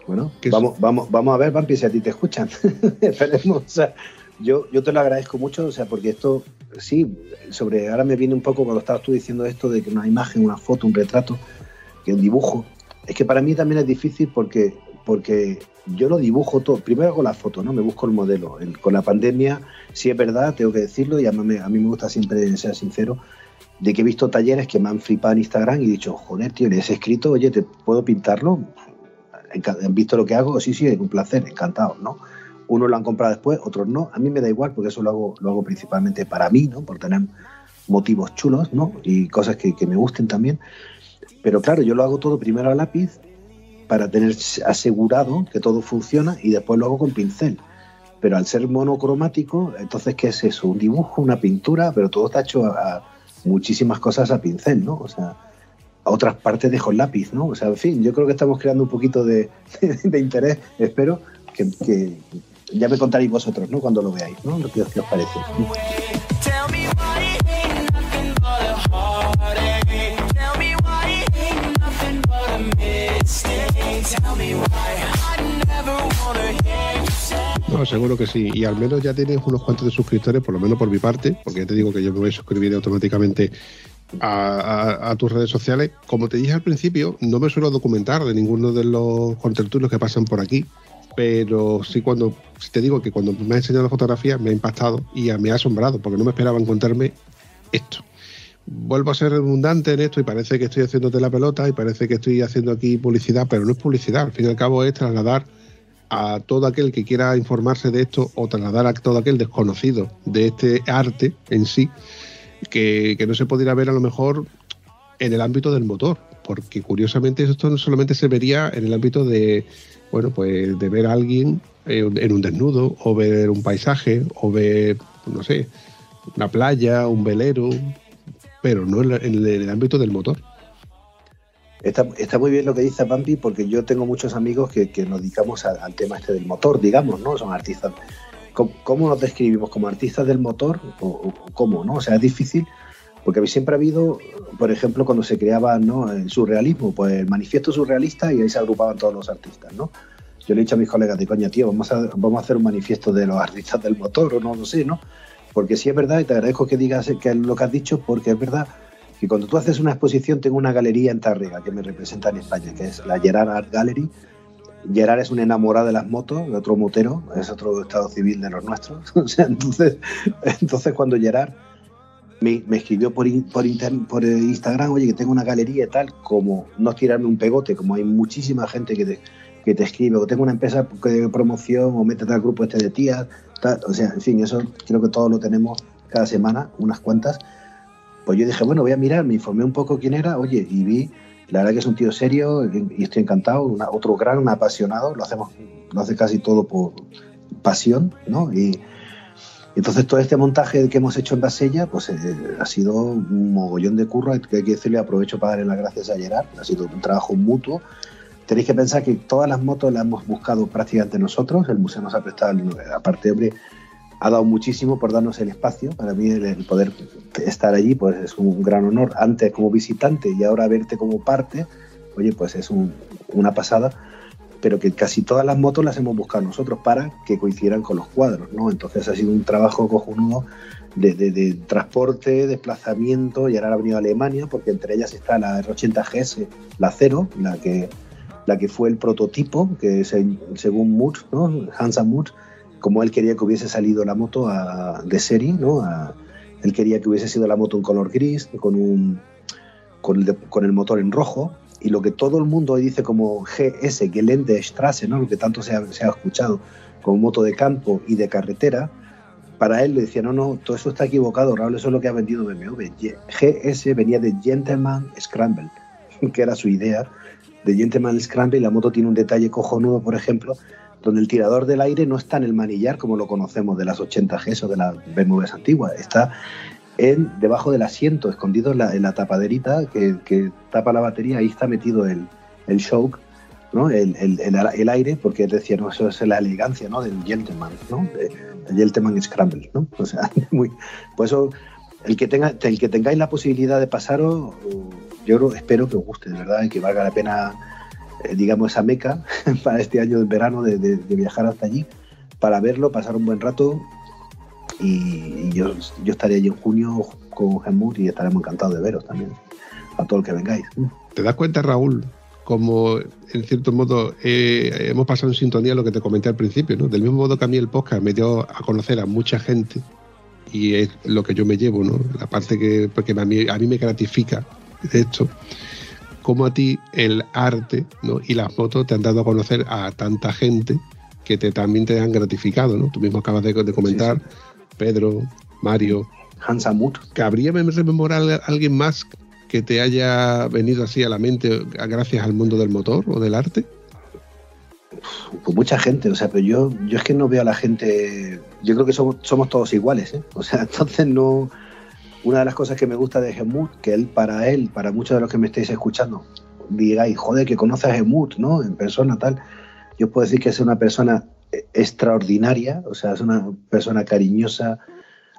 Bueno, vamos, vamos, vamos a ver, Vampi, si a ti te escuchan. *laughs* Esperemos. O sea, yo, yo te lo agradezco mucho, o sea, porque esto, sí, sobre, ahora me viene un poco cuando estabas tú diciendo esto de que una imagen, una foto, un retrato, que un dibujo, es que para mí también es difícil porque, porque yo lo dibujo todo, primero con la foto, ¿no? Me busco el modelo. con la pandemia, sí es verdad, tengo que decirlo, y a mí, a mí me gusta siempre ser sincero, de que he visto talleres que me han flipado en Instagram y he dicho, joder, tío, les he escrito, oye, ¿te puedo pintarlo? ¿Han visto lo que hago? Sí, sí, un placer, encantado, ¿no? Unos lo han comprado después, otros no. A mí me da igual porque eso lo hago, lo hago principalmente para mí, ¿no? Por tener motivos chulos, ¿no? Y cosas que, me gusten también. Pero claro, yo lo hago todo primero a lápiz para tener asegurado que todo funciona y después lo hago con pincel. Pero al ser monocromático, entonces, ¿qué es eso? Un dibujo, una pintura, pero todo está hecho a, muchísimas cosas a pincel, ¿no? O sea, a otras partes dejo el lápiz, ¿no? O sea, en fin, yo creo que estamos creando un poquito de, *laughs* interés, espero que, ya me contaréis vosotros, ¿no? Cuando lo veáis, ¿no? Lo que, os parece. No, seguro que sí. Y al menos ya tienes unos cuantos de suscriptores, por lo menos por mi parte, porque ya te digo que yo me voy a suscribir automáticamente a, tus redes sociales. Como te dije al principio, no me suelo documentar de ninguno de los contertulios que pasan por aquí, pero sí cuando, si te digo que cuando me ha enseñado la fotografía me ha impactado y me ha asombrado, porque no me esperaba encontrarme esto. Vuelvo a ser redundante en esto y parece que estoy haciéndote la pelota y parece que estoy haciendo aquí publicidad, pero no es publicidad, al fin y al cabo es trasladar a todo aquel que quiera informarse de esto o trasladar a todo aquel desconocido de este arte en sí, que, no se pudiera ver a lo mejor en el ámbito del motor, porque curiosamente esto no solamente se vería en el ámbito de, bueno, pues de ver a alguien en un desnudo, o ver un paisaje, o ver, no sé, una playa, un velero, pero no en el, ámbito del motor. Está, muy bien lo que dice Bambi, porque yo tengo muchos amigos que, nos dedicamos al tema este del motor, digamos, ¿no? Son artistas ¿Cómo, nos describimos? ¿Como artistas del motor? ¿O, cómo? ¿no? O sea, es difícil porque siempre ha habido, por ejemplo, cuando se creaba ¿no? el surrealismo, pues el manifiesto surrealista y ahí se agrupaban todos los artistas, ¿no? Yo le he dicho a mis colegas de coña, tío, vamos a, vamos a hacer un manifiesto de los artistas del motor o no lo sé, ¿no? Porque sí es verdad, y te agradezco que digas que es lo que has dicho, porque es verdad que cuando tú haces una exposición, tengo una galería en Tárrega que me representa en España, que es la Gerard Art Gallery, Gerard es un enamorado de las motos, de otro motero, es otro estado civil de los nuestros. *laughs* entonces, entonces cuando Gerard me, escribió por, por, por, Instagram, oye, que tengo una galería y tal, como no tirarme un pegote, como hay muchísima gente que te, que te escribe, o tengo una empresa de promoción, o métete al grupo este de tías, o sea, en fin, eso creo que todos lo tenemos cada semana, unas cuantas. Pues yo dije, bueno, voy a mirar, me informé un poco quién era, oye, y vi la verdad que es un tío serio y estoy encantado, otro gran apasionado, lo hacemos, lo hace casi todo por pasión, ¿no? Entonces todo este montaje que hemos hecho en Basella, pues eh, ha sido un mogollón de curro, que hay que decirle, aprovecho para darle las gracias a Gerard, ha sido un trabajo mutuo. Tenéis que pensar que todas las motos las hemos buscado prácticamente nosotros, el museo nos ha prestado, aparte, hombre, ha dado muchísimo por darnos el espacio. Para mí el, poder estar allí pues es un gran honor. Antes como visitante y ahora verte como parte, oye, pues es una pasada. Pero que casi todas las motos las hemos buscado nosotros para que coincidieran con los cuadros, ¿no? Entonces ha sido un trabajo cojonudo de, de, transporte, desplazamiento, y ahora ha venido a Alemania, porque entre ellas está la R80GS, la Cero, la que, la que fue el prototipo, que según Mutz, ¿no? Hansa Mutz, como él quería que hubiese salido la moto de serie, ¿no? él quería que hubiese sido la moto en color gris, con, un, con, el, motor en rojo, y lo que todo el mundo dice como GS, Gelände Strasse, ¿no? lo que tanto se ha, escuchado como moto de campo y de carretera, para él le decía, no, no, todo eso está equivocado, Raúl, eso es lo que ha vendido BMW. GS venía de Gentleman Scramble, *laughs* que era su idea de Gentleman Scramble, y la moto tiene un detalle cojonudo, por ejemplo, donde el tirador del aire no está en el manillar como lo conocemos de las 80G o de las BMWs antiguas, está debajo del asiento, escondido en la, tapaderita que, tapa la batería, ahí está metido el, el shock, ¿no? El, el, aire, porque él decía, no, eso es la elegancia ¿no? del gentleman, ¿no? el gentleman scramble, ¿no? *laughs* O sea, *laughs* muy, por eso el que, tenga, el que tengáis la posibilidad de pasaros, yo espero que os guste, de verdad, y que valga la pena eh, digamos, esa meca *laughs* para este año de verano de, viajar hasta allí, para verlo, pasar un buen rato. Y, yo, yo estaré allí en junio con Helmut y estaremos encantados de veros también, a todo el que vengáis. ¿Te das cuenta, Raúl, como en cierto modo eh, hemos pasado en sintonía lo que te comenté al principio, ¿no? Del mismo modo que a mí el podcast me dio a conocer a mucha gente y es lo que yo me llevo, ¿no? La parte que porque a mí, a mí me gratifica de esto cómo a ti el arte y las fotos te han dado a conocer a tanta gente que te, también te han gratificado, ¿no? Tú mismo acabas de, comentar, Pedro, Mario. Hans Amut. ¿Cabría rememorar a alguien más que te haya venido así a la mente gracias al mundo del motor o del arte? Pues mucha gente, o sea, pero yo, yo es que no veo a la gente, yo creo que somos, somos todos iguales, ¿eh? O sea, *laughs* entonces no, una de las cosas que me gusta de Gemut, que él, para él, para muchos de los que me estéis escuchando, digáis, joder, que conoce a Gemut, ¿no? En persona, tal. Yo puedo decir que es una persona extraordinaria, o sea, es una persona cariñosa,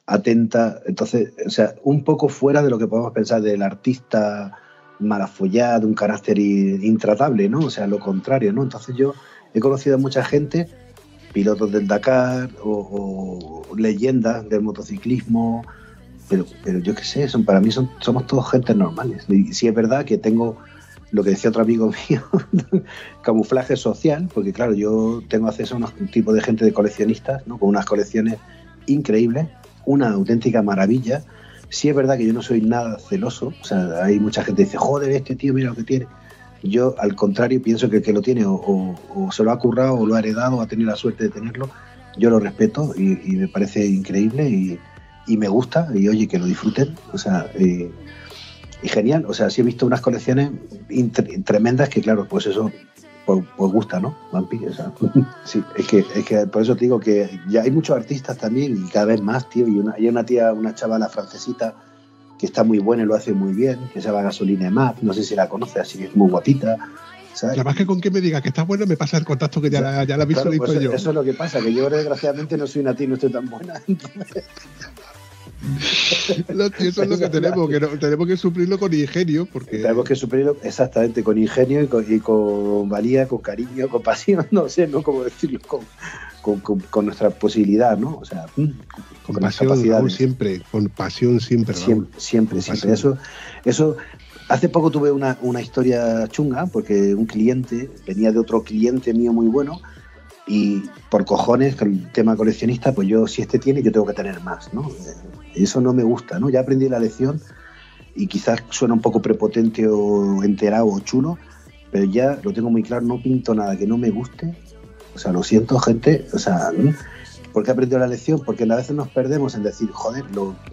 atenta, entonces, o sea, un poco fuera de lo que podemos pensar del artista malafollado, un carácter intratable, ¿no? O sea, lo contrario, ¿no? Entonces yo he conocido a mucha gente, pilotos del Dakar o, leyendas del motociclismo, pero, pero yo qué sé, son, para mí somos todos gente normales. Y sí es verdad que tengo lo que decía otro amigo *laughs* mío, camuflaje social, porque claro, yo tengo acceso a unos tipos de gente de coleccionistas, ¿no? con unas colecciones increíbles, una auténtica maravilla. Sí es verdad que yo no soy nada celoso, o sea, hay mucha gente que dice, joder, este tío, mira lo que tiene. Yo, al contrario, pienso que el que lo tiene o, se lo ha currado o lo ha heredado o ha tenido la suerte de tenerlo, yo lo respeto y, me parece increíble y, me gusta y oye, que lo disfruten. O sea, eh, y genial. O sea, sí he visto unas colecciones tremendas que, claro, pues eso pues, pues gusta, ¿no? Vampiro, o sea, *laughs* sí, es que, es que por eso te digo que ya hay muchos artistas también y cada vez más, tío. Y una, hay una tía, una chavala francesita que está muy buena y lo hace muy bien, que se llama Gasolina Map, no sé si la conoces, así que es muy guapita. ¿sabes? Además que con que me diga que está bueno me pasa el contacto que ya, la, ya la visualizo pues yo. Eso es lo que pasa, que yo desgraciadamente no soy y no estoy tan buena. *laughs* eso es lo que tenemos, que tenemos que suplirlo con ingenio. Porque... Tenemos que suplirlo exactamente con ingenio y con, valía, con cariño, con pasión, *laughs* no sé, no cómo decirlo, con, con, nuestra posibilidad, ¿no? O sea, mm, con, pasión, siempre, con pasión siempre. Siempre, siempre, Eso, eso, hace poco tuve una, una historia chunga porque un cliente venía de otro cliente mío muy bueno y por cojones, el tema coleccionista, pues yo, si este tiene, yo tengo que tener más, ¿no? Eso no me gusta, ¿no? Ya aprendí la lección y quizás suena un poco prepotente o enterado o chulo, pero ya lo tengo muy claro, no pinto nada que no me guste. O sea, lo siento, gente, o sea, ¿por qué he aprendido la lección? Porque a veces nos perdemos en decir, joder,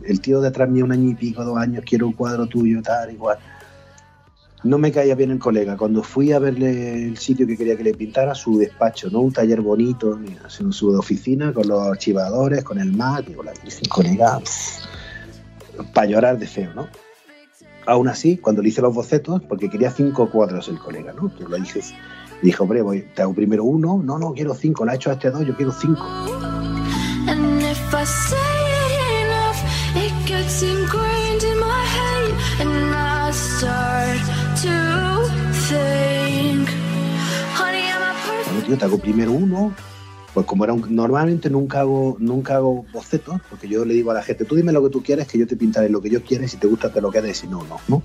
el tío de atrás mío un año y pico, dos años, quiero un cuadro tuyo, tal, igual no me caía bien el colega. Cuando fui a verle el sitio que quería que le pintara, su despacho, no un taller bonito, sino su oficina con los archivadores, con el Mac, y con la colega, para llorar de feo, ¿no? Aún así, cuando le hice los bocetos, porque quería cinco cuadros el colega, ¿no? Yo lo dije, dijo, hombre, voy, te hago primero uno, no, no, quiero cinco, la he hecho este dos, yo quiero cinco. Bueno, tío, te hago primero uno. Pues como era un, normalmente nunca hago, nunca hago bocetos, porque yo le digo a la gente, tú dime lo que tú quieres, que yo te pintaré lo que yo quiera, si te gusta te lo quedes, si no, no, ¿no?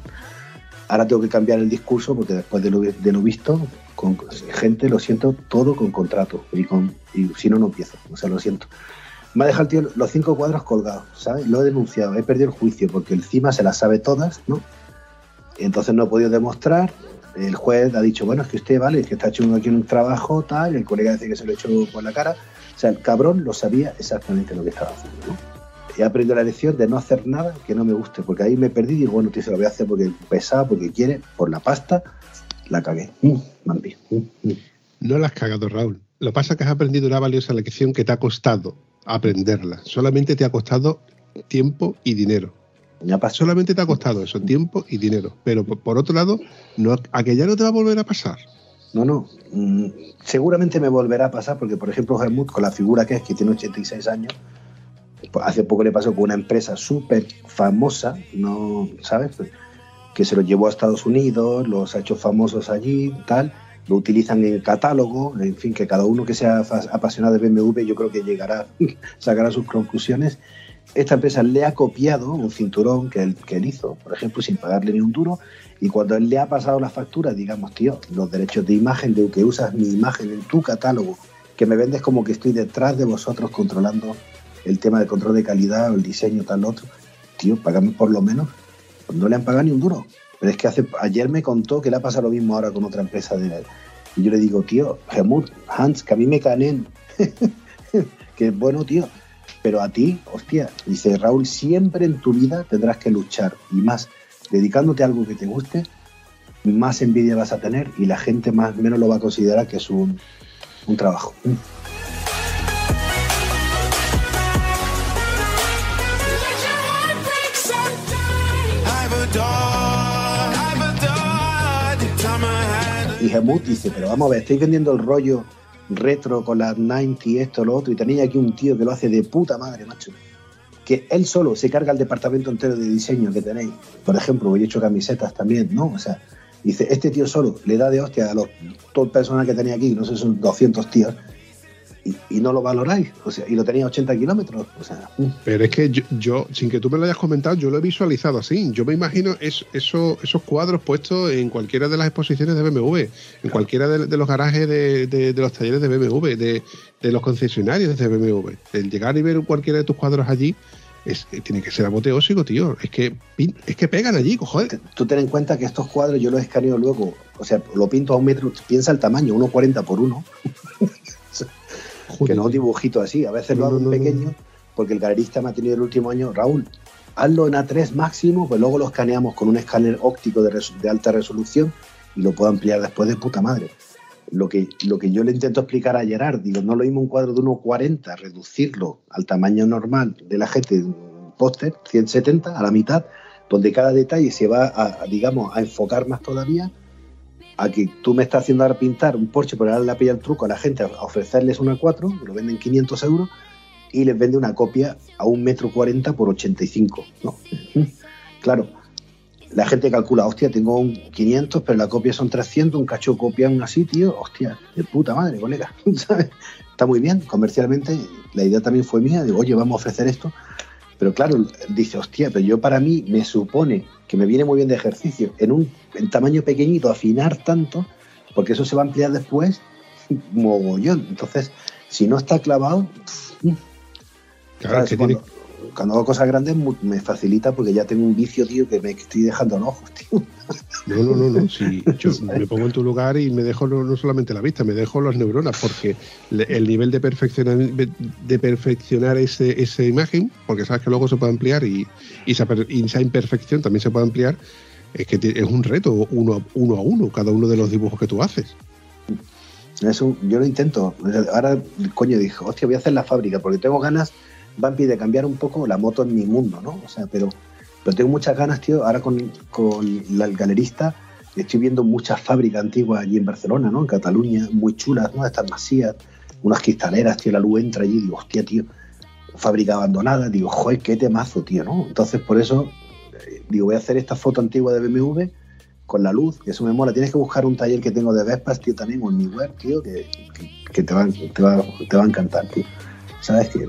Ahora tengo que cambiar el discurso porque después de lo, de lo visto, con gente lo siento todo con contrato y, con, y si no, no empiezo. O sea, lo siento. Me ha dejado el tío los cinco cuadros colgados, ¿sabes? Lo he denunciado, he perdido el juicio porque encima se las sabe todas, ¿no? Entonces no he podido demostrar. El juez ha dicho, bueno, es que usted, vale, es que está hecho aquí un trabajo, tal, el colega dice que se lo ha hecho por la cara. O sea, el cabrón lo sabía exactamente lo que estaba haciendo. ¿no? He aprendido la lección de no hacer nada que no me guste, porque ahí me perdí y digo, bueno, tío, se lo voy a hacer porque pesado, porque quiere, por la pasta, la cagué. Mm, mm, mm. No la has cagado, Raúl. Lo pasa que has aprendido una valiosa lección que te ha costado aprenderla. Solamente te ha costado tiempo y dinero. Solamente te ha costado eso, tiempo y dinero. Pero por, otro lado, no, ¿a que ya no te va a volver a pasar? No, no. Mm, seguramente me volverá a pasar porque, por ejemplo, Helmut, con la figura que es, que tiene 86 años, pues hace poco le pasó con una empresa súper famosa, no ¿sabes? Que se lo llevó a Estados Unidos, los ha hecho famosos allí, tal. Lo utilizan en catálogo, en fin, que cada uno que sea apasionado de BMW, yo creo que llegará, *laughs* sacará sus conclusiones esta empresa le ha copiado un cinturón que él, hizo, por ejemplo, sin pagarle ni un duro, y cuando él le ha pasado la factura, digamos, tío, los derechos de imagen, de que usas mi imagen en tu catálogo, que me vendes como que estoy detrás de vosotros controlando el tema de control de calidad o el diseño, tal, otro, tío, pagame por lo menos. No le han pagado ni un duro. Pero es que hace, ayer me contó que le ha pasado lo mismo ahora con otra empresa de Y yo le digo, tío, Helmut, Hans, que a mí me canen. *laughs* que bueno, tío, pero a ti, hostia, dice Raúl, siempre en tu vida tendrás que luchar y más dedicándote a algo que te guste, más envidia vas a tener y la gente más menos lo va a considerar que es un, un trabajo. Y Hemut dice, pero vamos a ver, estáis vendiendo el rollo retro con las 90 y esto, lo otro, y tenéis aquí un tío que lo hace de puta madre, macho. Que él solo se carga el departamento entero de diseño que tenéis. Por ejemplo, he hecho camisetas también, ¿no? O sea, dice, este tío solo le da de hostia a los, todo el personal que tenía aquí, no sé, son 200 tíos, y, no lo valoráis, o sea, y lo tenía 80 kilómetros, o sea. Mm. Pero es que yo, sin que tú me lo hayas comentado, yo lo he visualizado así. Yo me imagino es, eso, esos cuadros puestos en cualquiera de las exposiciones de BMW, en cualquiera de, los garajes de, los talleres de BMW, de, los concesionarios de BMW. El llegar y ver cualquiera de tus cuadros allí, es, tiene que ser apoteósico, tío. Es que, es que pegan allí, cojones. Tú ten en cuenta que estos cuadros yo los escaneo luego, o sea, lo pinto a un metro, piensa el tamaño, 1,40 por 1. *laughs* que no un dibujito así, a veces lo hago en pequeño, porque el galerista me ha tenido el último año, Raúl, hazlo en A3 máximo, pues luego lo escaneamos con un escáner óptico de, alta resolución y lo puedo ampliar después de puta madre. Lo que, lo que yo le intento explicar a Gerard, digo, no lo mismo un cuadro de 1,40, reducirlo al tamaño normal de la gente de un póster, 170, a la mitad, donde cada detalle se va a, digamos, a enfocar más todavía, a que tú me estás haciendo ahora pintar un Porsche por darle la pilla al truco a la gente, a ofrecerles una 4, lo venden 500 euros, y les vende una copia a un metro 40 por 85. ¿no? Claro, la gente calcula, hostia, tengo un 500, pero la copia son 300, un cacho copia un así, tío, hostia, de puta madre, colega, *laughs* Está muy bien, comercialmente, la idea también fue mía, digo, oye, vamos a ofrecer esto, pero claro, dice, hostia, pero yo para mí me supone que me viene muy bien de ejercicio, en un tamaño pequeñito, afinar tanto, porque eso se va a ampliar después, *laughs* mogollón. Entonces, si no está clavado, claro, que tiene, cuando hago cosas grandes me facilita porque ya tengo un vicio, tío, que me estoy dejando en ojos, tío. No, no, no, no. Si *laughs* yo me pongo en tu lugar y me dejo no, solamente la vista, me dejo las neuronas, porque el nivel de perfeccionar, de perfeccionar ese, esa imagen, porque sabes que luego se puede ampliar y, y, esa, imperfección también se puede ampliar, es que es un reto uno, uno a uno, cada uno de los dibujos que tú haces. Eso yo lo intento. Ahora, coño, dijo, hostia, voy a hacer la fábrica porque tengo ganas Vampi de cambiar un poco la moto en mi mundo, ¿no? O sea, pero, pero tengo muchas ganas, tío. Ahora con, con el galerista estoy viendo muchas fábricas antiguas allí en Barcelona, ¿no? En Cataluña, muy chulas, ¿no? Estas masías, unas cristaleras, tío. La luz entra allí y digo, hostia, tío, fábrica abandonada. Digo, joder, qué temazo, tío, ¿no? Entonces, por eso, eh, digo, voy a hacer esta foto antigua de BMW con la luz, que eso me mola. Tienes que buscar un taller que tengo de Vespas, tío, también, o en mi web, tío, que, que, te, va, te, va, te va a encantar, tío. ¿Sabes qué?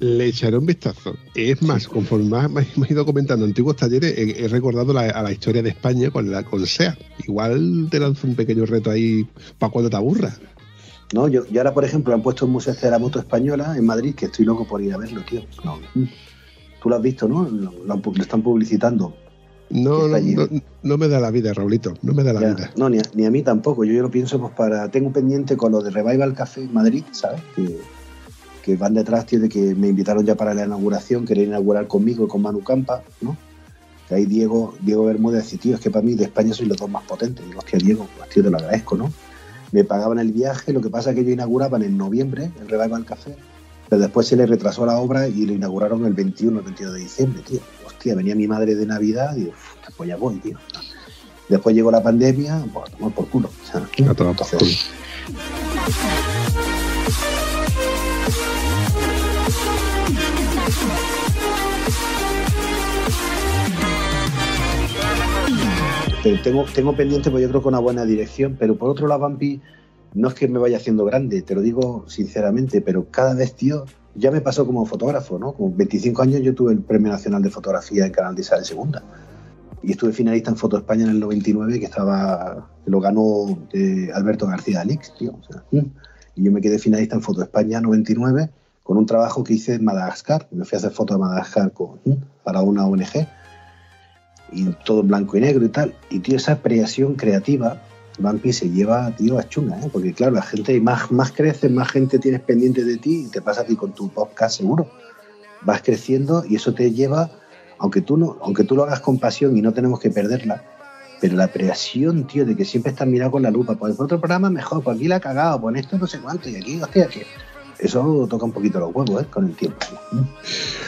le echaré un vistazo. Es más, conforme me he ido comentando antiguos talleres, he, recordado a la historia de España con la con SEA. Igual te lanzo un pequeño reto ahí para cuando te aburras. No, yo, y ahora, por ejemplo, han puesto un museo este de la moto española en Madrid, que estoy loco por ir a verlo, tío. No. Tú lo has visto, ¿no? Lo, están publicitando. No, no, no, me da la vida, Raulito, no me da la vida. No, ni a, ni a, mí tampoco. Yo, yo lo pienso pues para. Tengo pendiente con lo de Revival Café en Madrid, ¿sabes? Que, que van detrás, tío, de que me invitaron ya para la inauguración, querían inaugurar conmigo y con Manu Campa, ¿no? Que ahí Diego, Diego Bermúdez dice, tío, es que para mí de España soy los dos más potentes. Digo, hostia, Diego, pues, tío, te lo agradezco, ¿no? Me pagaban el viaje, lo que pasa es que ellos inauguraban en noviembre el Revival Café, pero después se le retrasó la obra y lo inauguraron el 21, el 22 de diciembre, tío. Hostia, venía mi madre de Navidad y digo, pues ya voy, tío. Después llegó la pandemia, pues a tomar por culo. O sea, a tomar por culo. Tengo, tengo pendiente, pues yo creo que una buena dirección, pero por otro lado, Vampi, no es que me vaya haciendo grande, te lo digo sinceramente, pero cada vez, tío, ya me pasó como fotógrafo, ¿no? Con 25 años yo tuve el Premio Nacional de Fotografía en Canal de Isabel Segunda. Y estuve finalista en Foto España en el 99, que estaba, lo ganó eh, Alberto García Alix, tío. y yo me quedé finalista en Foto España 99 con un trabajo que hice en Madagascar. Me fui a hacer fotos de Madagascar para una ONG y todo blanco y negro y tal. Y, tío, esa creación creativa, Vampi se lleva, tío, a chunga, ¿eh? Porque, claro, la gente más, más crece, más gente tienes pendiente de ti y te pasa a ti con tu podcast seguro. Vas creciendo y eso te lleva, aunque tú, no, aunque tú lo hagas con pasión y no tenemos que perderla, pero la creación, tío, de que siempre estás mirando con la lupa, pues otro programa mejor, pues aquí la ha cagado, pues esto no sé cuánto, y aquí, hostia, que eso toca un poquito los huevos, ¿eh? Con el tiempo.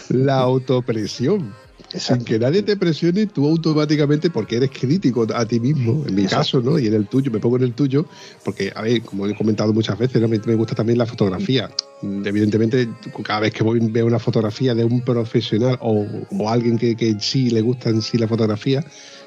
La autopresión sin que nadie te presione, tú automáticamente, porque eres crítico a ti mismo, en mi caso, ¿no? Y en el tuyo, me pongo en el tuyo, porque, a ver, como he comentado muchas veces, ¿no? me, gusta también la fotografía. Evidentemente, cada vez que voy, veo una fotografía de un profesional o, alguien que, que, sí le gusta en sí la fotografía,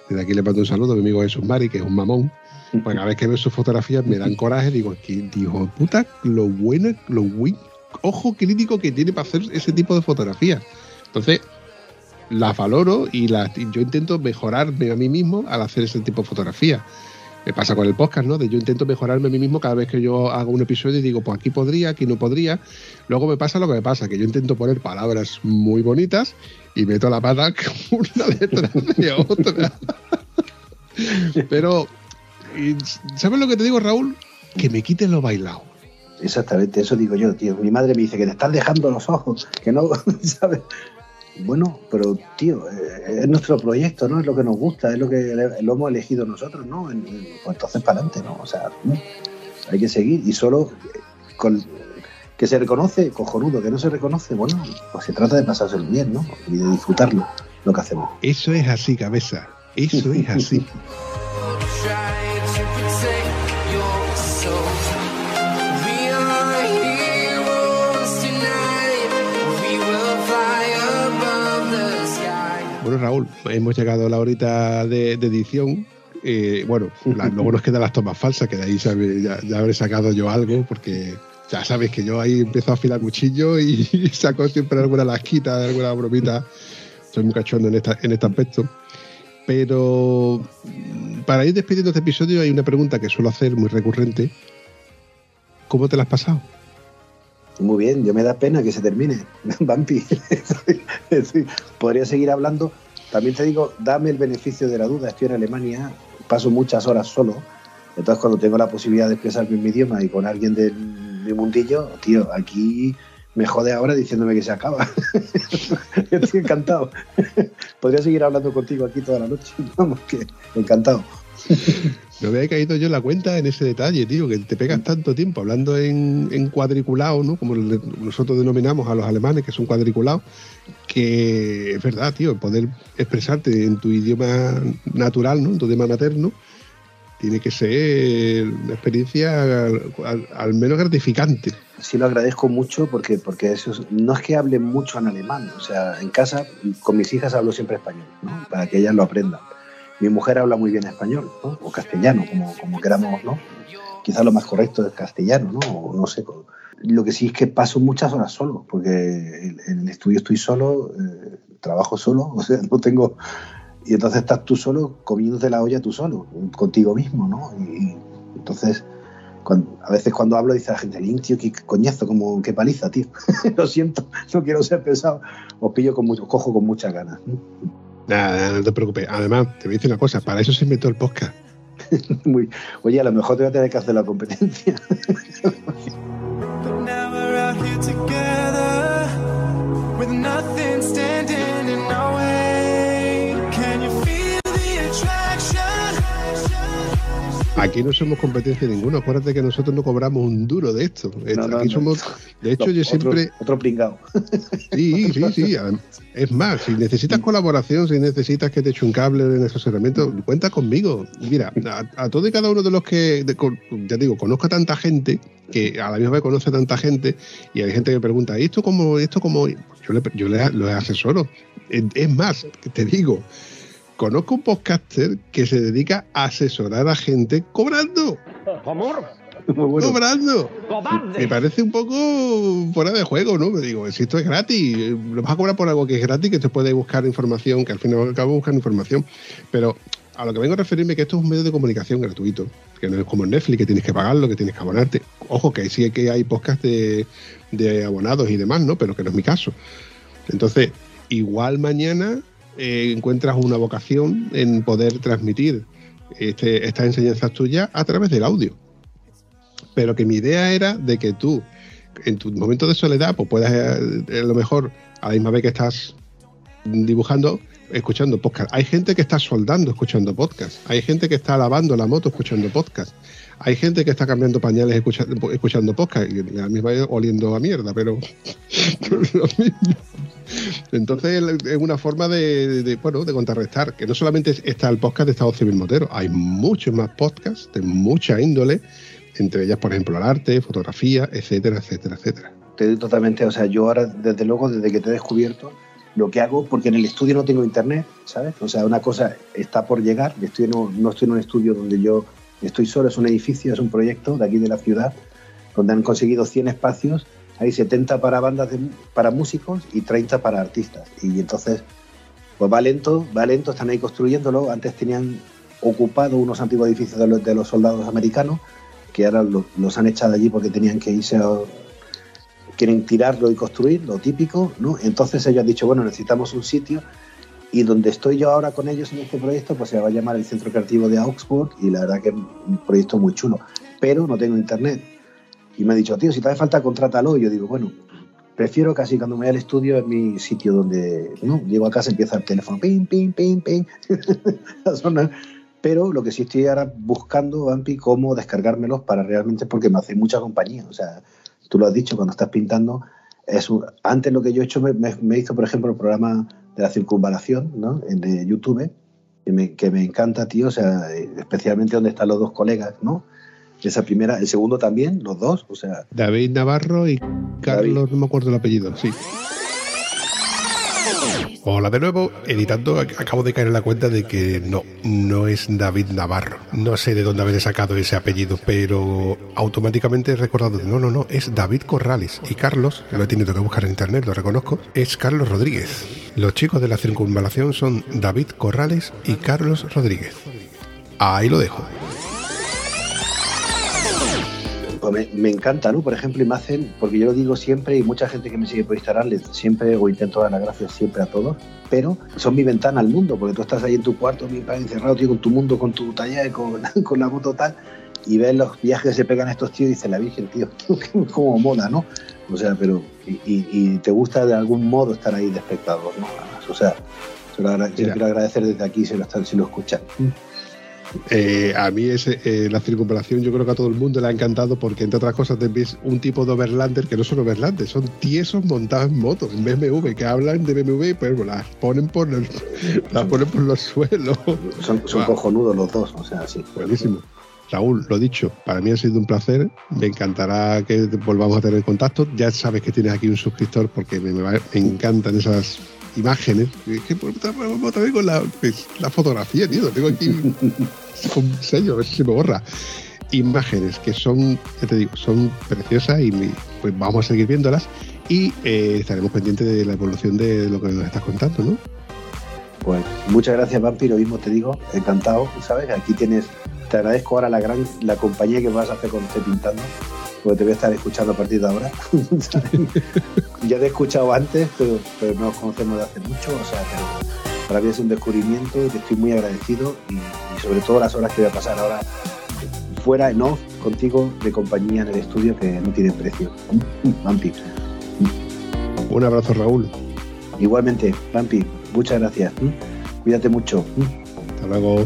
desde aquí le mando un saludo a mi amigo Jesús Mari, que es un mamón. Pues cada vez que veo sus fotografías me dan coraje, digo, que dijo, puta, lo bueno, lo buen ojo crítico que tiene para hacer ese tipo de fotografías. Entonces, las valoro y las, yo intento mejorarme a mí mismo al hacer ese tipo de fotografía. Me pasa con el podcast, ¿no? De yo intento mejorarme a mí mismo cada vez que yo hago un episodio y digo, pues aquí podría, aquí no podría. Luego me pasa lo que me pasa, que yo intento poner palabras muy bonitas y meto la pata *laughs* una detrás de otra. *laughs* Pero, ¿sabes lo que te digo, Raúl? Que me quiten lo bailado. Exactamente, eso digo yo, tío. Mi madre me dice que te estás dejando los ojos, que no, *laughs* ¿sabes? Bueno, pero tío, eh, es nuestro proyecto, ¿no? Es lo que nos gusta, es lo que lo hemos elegido nosotros, ¿no? pues entonces para adelante, ¿no? O sea, hay que seguir y solo con que se reconoce, cojonudo, que no se reconoce, bueno, pues se trata de pasárselo bien, ¿no? Y de disfrutarlo, lo que hacemos. Eso es así, cabeza. Eso es así. *laughs* Bueno, Raúl, hemos llegado a la horita de, edición. Eh, bueno, *laughs* luego nos quedan las tomas falsas, que de ahí ya, habré sacado yo algo, porque ya sabes que yo ahí empiezo a afilar cuchillo y, *laughs* saco siempre alguna lasquita, alguna bromita. Soy muy cachondo en, en este aspecto. Pero para ir despidiendo este episodio hay una pregunta que suelo hacer muy recurrente. ¿Cómo te la has pasado? Muy bien, yo me da pena que se termine. *laughs* Vampi, *laughs* podría seguir hablando. También te digo, dame el beneficio de la duda. Estoy en Alemania, paso muchas horas solo. Entonces, cuando tengo la posibilidad de expresarme en mi idioma y con alguien de mi mundillo, tío, aquí me jode ahora diciéndome que se acaba. *laughs* Estoy encantado. Podría seguir hablando contigo aquí toda la noche. Vamos, que encantado. *laughs* No me había caído yo la cuenta en ese detalle, tío, que te pegas tanto tiempo hablando en, cuadriculado, ¿no? Como nosotros denominamos a los alemanes, que son cuadriculados, que es verdad, tío, poder expresarte en tu idioma natural, ¿no? En tu idioma materno, tiene que ser una experiencia al, menos gratificante. Sí, lo agradezco mucho porque, porque eso no es que hable mucho en alemán, o sea, en casa con mis hijas hablo siempre español, ¿no? Para que ellas lo aprendan mi mujer habla muy bien español, ¿no? O castellano, como, como queramos, ¿no? Quizás lo más correcto es castellano, ¿no? O no sé. Lo que sí es que paso muchas horas solo, porque en el estudio estoy solo, eh, trabajo solo, *laughs* o sea, no tengo... Y entonces estás tú solo comiéndote la olla tú solo, contigo mismo, ¿no? Y, entonces, a veces cuando hablo dice la gente, tío, qué coñazo, como, qué paliza, tío. *laughs* Lo siento, no quiero ser pesado. Os pillo con mucho, cojo con muchas ganas. Nada, no te preocupes. Además, te voy a decir una cosa, para eso se inventó el podcast. *laughs* Muy, oye, a lo mejor te voy a tener que hacer la competencia. Aquí no somos competencia ninguna. Acuérdate que nosotros no cobramos un duro de esto. Aquí somos. De hecho, yo siempre. Otro pringado. *laughs* Sí, sí, sí. Es más, si necesitas colaboración, si necesitas que te eche un cable en asesoramiento, cuenta conmigo. Mira, a, todo y cada uno de los que. ya digo, conozco a tanta gente que a la misma vez conoce a tanta gente y hay gente que pregunta, ¿y esto cómo? Esto cómo? Yo le, yo le, lo asesoro. Es más, te digo conozco un podcaster que se dedica a asesorar a gente cobrando. ¿Cómo? Cobrando. Me parece un poco fuera de juego, ¿no? Me digo, si esto es gratis, lo vas a cobrar por algo que es gratis, que te puede buscar información, que al final acabo buscar información. Pero a lo que vengo a referirme que esto es un medio de comunicación gratuito, que no es como Netflix, que tienes que pagarlo, que tienes que abonarte. Ojo, que sí que hay podcast de, de abonados y demás, ¿no? Pero que no es mi caso. Entonces, igual mañana eh, encuentras una vocación en poder transmitir este, estas enseñanzas tuyas a través del audio. Pero que mi idea era de que tú, en tu momento de soledad, pues puedas, eh, a lo mejor, a la misma vez que estás dibujando, escuchando podcast. Hay gente que está soldando escuchando podcast. Hay gente que está lavando la moto escuchando podcast. Hay gente que está cambiando pañales escuchando, escuchando podcast. Y a la misma vez oliendo a mierda, pero *laughs* lo. Entonces es una forma de, bueno, de contrarrestar, que no solamente está el podcast de Estado Civil Motero, hay muchos más podcasts de mucha índole, entre ellas, por ejemplo, el arte, fotografía, etcétera, etcétera, etcétera. Te totalmente, o sea, yo ahora, desde luego, desde que te he descubierto, lo que hago, porque en el estudio no tengo internet, ¿sabes? O sea, una cosa está por llegar, estoy no estoy en un estudio donde yo estoy solo, es un edificio, es un proyecto de aquí de la ciudad, donde han conseguido 100 espacios, hay 70 para bandas, de, para músicos y 30 para artistas. Y entonces, pues va lento, va lento, están ahí construyéndolo. Antes tenían ocupado unos antiguos edificios de los, de los soldados americanos, que ahora los, han echado allí porque tenían que irse a, quieren tirarlo y construir, lo típico, ¿no? Entonces ellos han dicho, bueno, necesitamos un sitio y donde estoy yo ahora con ellos en este proyecto, pues se va a llamar el Centro Creativo de Augsburg y la verdad que es un proyecto muy chulo, pero no tengo internet. Y me ha dicho, tío, si te hace falta, contrátalo. Y yo digo, bueno, prefiero casi cuando me voy al estudio en mi sitio donde, ¿no? Llego a casa, empieza el teléfono, ping, ping, ping, ping, *laughs* Pero lo que sí estoy ahora buscando, Vampi, cómo descargármelos para realmente, porque me hace mucha compañía. O sea, tú lo has dicho, cuando estás pintando, es antes lo que yo he hecho, me, hizo, por ejemplo, el programa de la circunvalación, ¿no? En de YouTube, que me, que me encanta, tío, o sea, especialmente donde están los dos colegas, ¿no? Esa primera, el segundo también, los dos, o sea. David Navarro y Carlos, no me acuerdo el apellido, sí. Hola de nuevo, editando, acabo de caer en la cuenta de que no, no es David Navarro. No sé de dónde haber sacado ese apellido, pero automáticamente he recordado, no, no, no, es David Corrales. Y Carlos, que lo he tenido que buscar en internet, lo reconozco, es Carlos Rodríguez. Los chicos de la circunvalación son David Corrales y Carlos Rodríguez. Ahí lo dejo. Pues me, encanta, ¿no? Por ejemplo, imagen, porque yo lo digo siempre y mucha gente que me sigue por Instagram, siempre o intento dar las gracias siempre a todos, pero son mi ventana al mundo, porque tú estás ahí en tu cuarto, mi padre encerrado, tío, con tu mundo, con tu taller, con, *laughs* con la moto tal, y ves los viajes que se pegan estos tíos y dices, la Virgen, tío, *laughs* como mola, ¿no? O sea, pero, y, te gusta de algún modo estar ahí de espectador, ¿no? O sea, yo quiero agradecer desde aquí si lo, están, si lo escuchan. Eh, a mí ese, eh, la circunvalación yo creo que a todo el mundo le ha encantado porque entre otras cosas te ves un tipo de overlander que no son overlander, son tiesos montados en motos, en BMW, que hablan de BMW pues las ponen por *laughs* las ponen por los suelos. Son, cojonudos los dos, o sea, sí. Buenísimo. Raúl, lo dicho, para mí ha sido un placer. Me encantará que volvamos a tener contacto. Ya sabes que tienes aquí un suscriptor porque me encantan esas imágenes. Es que también con la, pues, la fotografía, tío. tengo aquí *laughs* un sello, a ver si se me borra. Imágenes que son, ya te digo, son preciosas y pues vamos a seguir viéndolas y eh, estaremos pendientes de la evolución de lo que nos estás contando, ¿no? Pues muchas gracias, Vampiro. Mismo te digo, encantado. ¿Sabes? Aquí tienes, te agradezco ahora la gran la compañía que vas a hacer con este pintando porque te voy a estar escuchando a partir de ahora. *laughs* ya te he escuchado antes, pero, pero no nos conocemos de hace mucho, o sea, pero para mí es un descubrimiento y te estoy muy agradecido y, sobre todo las horas que voy a pasar ahora fuera en off contigo de compañía en el estudio que no tiene precio. Vampi. Un abrazo, Raúl. Igualmente, Vampi, muchas gracias. Cuídate mucho. Hasta luego.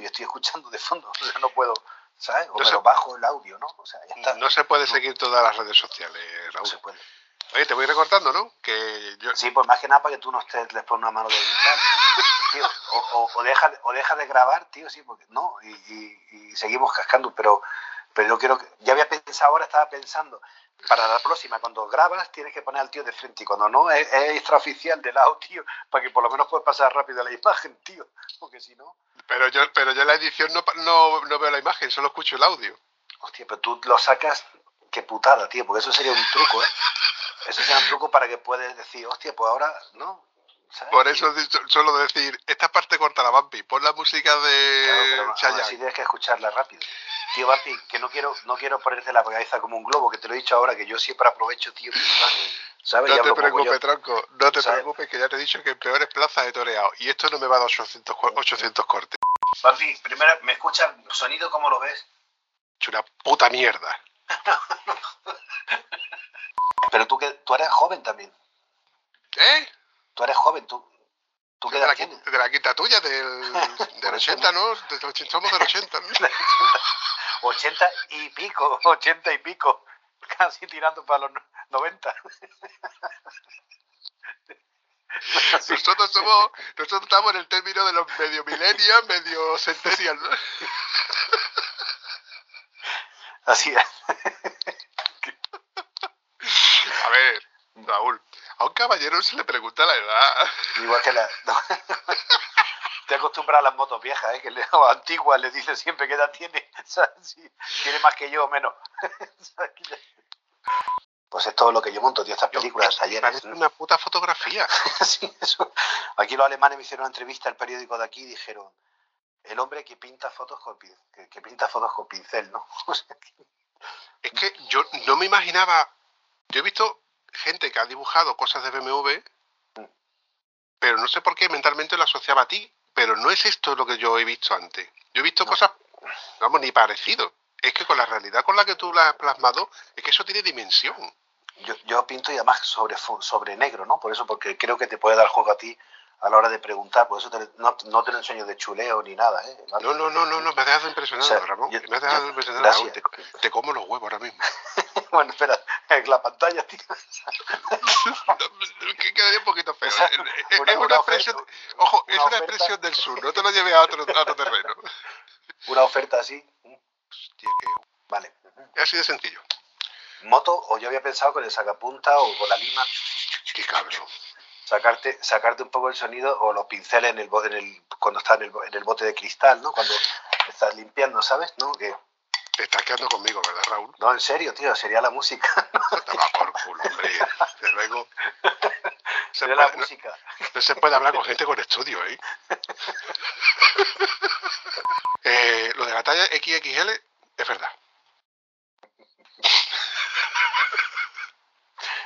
Y estoy escuchando de fondo, *laughs* o sea, no puedo, ¿sabes? O me lo bajo el audio, ¿no? O sea, ya está. No se puede seguir todas las redes sociales, Raúl. No se puede. Oye, te voy recortando, ¿no? Que yo... Sí, pues más que nada para que tú no estés después una mano de editar. *laughs* tío, o, o, deja, o deja de grabar, tío, sí, porque no, y, y, y seguimos cascando, pero, pero yo quiero que, ya había pensado ahora, estaba pensando, para la próxima, cuando grabas, tienes que poner al tío de frente. Y cuando no, es, extraoficial de lado, tío, para que por lo menos puedas pasar rápido la imagen, tío. Porque si no. Pero yo, pero yo en la edición no, no, no veo la imagen, solo escucho el audio. Hostia, pero tú lo sacas, qué putada, tío, porque eso sería un truco, ¿eh? Eso sería un truco para que puedas decir, hostia, pues ahora, ¿no? Por eso suelo decir, esta parte corta la Bampi, pon la música de claro, tienes que escucharla rápido. Tío Bampi, que no quiero, no quiero ponerte la cabeza como un globo, que te lo he dicho ahora, que yo siempre aprovecho, tío. ¿sabes? No te preocupes, tronco, no te preocupes, que ya te he dicho que en peores plazas he toreado. Y esto no me va a dar 800, 800 cortes. Bampi, primero, ¿me escuchas sonido cómo lo ves? Es una puta mierda. *laughs* Pero tú, que, tú eres joven también. ¿Eh? Tú eres joven, tú. ¿Tú qué de, la, de quinta tuya, del, *laughs* del 80, ¿no? somos del 80, ¿no? *laughs* 80 y pico, *laughs* 80 y pico. Casi tirando para los 90. *laughs* Nosotros somos, nosotros estamos en el término de los medio millennials, medio centennials, ¿no? *laughs* Así es. A ver, Raúl, a un caballero se le pregunta la edad. Igual que la. Te acostumbras a las motos viejas, ¿eh? que le, *laughs* o antiguas le dice siempre qué edad tiene. *laughs* tiene más que yo o menos. *laughs* pues es todo lo que yo monto, tío, estas películas, ayer. Parece una puta fotografía. sí, eso. Aquí los alemanes me hicieron una entrevista al periódico de aquí y dijeron el hombre que pinta fotos con, que, que pinta fotos con pincel, ¿no? es que yo no me imaginaba. Yo he visto gente que ha dibujado cosas de BMW, pero no sé por qué mentalmente lo asociaba a ti, pero no es esto lo que yo he visto antes. Yo he visto cosas, vamos, ni parecido. Es que con la realidad con la que tú la has plasmado, es que eso tiene dimensión. Yo, yo pinto y además sobre, sobre negro, ¿no? Por eso, porque creo que te puede dar juego a ti a la hora de preguntar, por eso no, no, te lo enseño de chuleo ni nada. ¿eh? No, no, no, no, no, me has dejado impresionado, Ramón. me has dejado impresionado. Te, te, como los huevos ahora mismo. *laughs* bueno, espera, la pantalla, tío. *laughs* que quedaría un poquito feo. es una, expresión, ojo, es una expresión del sur, no te lo lleves a otro, a otro terreno. *laughs* una oferta así. Hostia, qué... Vale. Es así de sencillo. Moto, o yo había pensado con el sacapunta o con la lima. Qué cabrón sacarte, sacarte un poco el sonido o los pinceles en el, en el cuando está en el, en el bote de cristal, ¿no? Cuando estás limpiando, ¿sabes? ¿No? Que, te estás quedando conmigo, ¿verdad, Raúl? No, en serio, tío, sería la música. *laughs* Te va por culo, hombre. De luego. *laughs* sería la música. No, se puede hablar con gente con estudio, ¿eh? *laughs* eh lo de la talla XXL es verdad.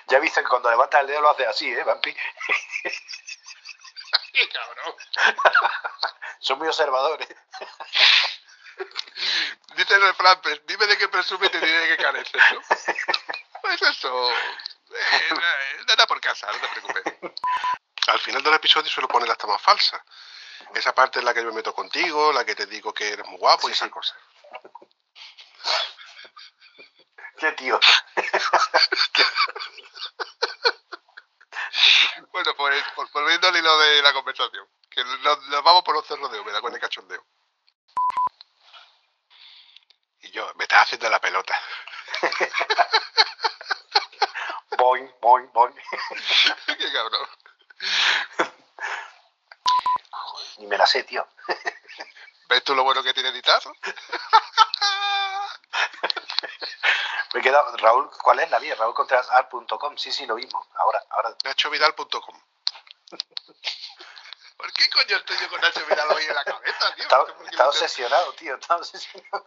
Ya viste que cuando levanta el dedo lo hace así, ¿eh, Vampi? *laughs* ¡Qué cabrón! Son muy observadores. Dice el refrán, dime de qué presume y te diré de qué careces, ¿no? Pues eso. Eh, nada por casa, no te preocupes. Al final del episodio suelo poner la toma falsa. Esa parte es la que yo me meto contigo, la que te digo que eres muy guapo y esas cosas. Qué tío. Bueno, pues volviendo al hilo de la conversación, que nos, vamos por los cerros de húmeda con el cachondeo. Y yo, me estás haciendo la pelota. *laughs* boing, boing, boing. *laughs* Qué cabrón. Ni me la sé, tío. ¿Ves tú lo bueno que tiene editarlo? *laughs* Me queda, Raúl, ¿cuál es la vía? RaúlContrasArt.com. Sí, sí, lo mismo. Ahora, ahora. NachoVidal.com. *laughs* ¿Por qué coño estoy yo con Nacho Vidal hoy en la cabeza, tío? Está, obsesionado, tío, está obsesionado.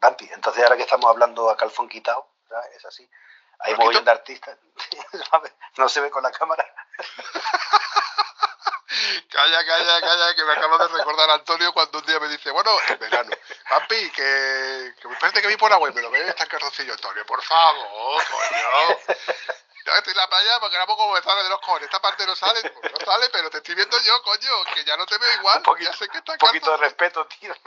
Vampi, entonces ahora que estamos hablando a calzón quitado, es así. Hay mogollón de artistas. *laughs* no se ve con la cámara. *laughs* Calla, calla, calla, que me acaba de recordar Antonio cuando un día me dice, bueno, en verano, papi, que, que me parece que vi por agua y me lo ve está en carrocillo, Antonio, por favor, coño. estoy en la playa porque como me sale de los cojones. Esta parte no sale, pues no sale, pero te estoy viendo yo, coño, que ya no te veo igual. Un poquito, ya sé que un poquito de respeto, tío. *laughs*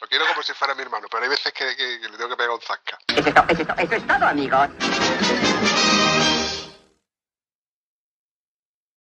Lo quiero como si fuera mi hermano, pero hay veces que, que, le tengo que pegar un zasca. Eso es todo, amigos.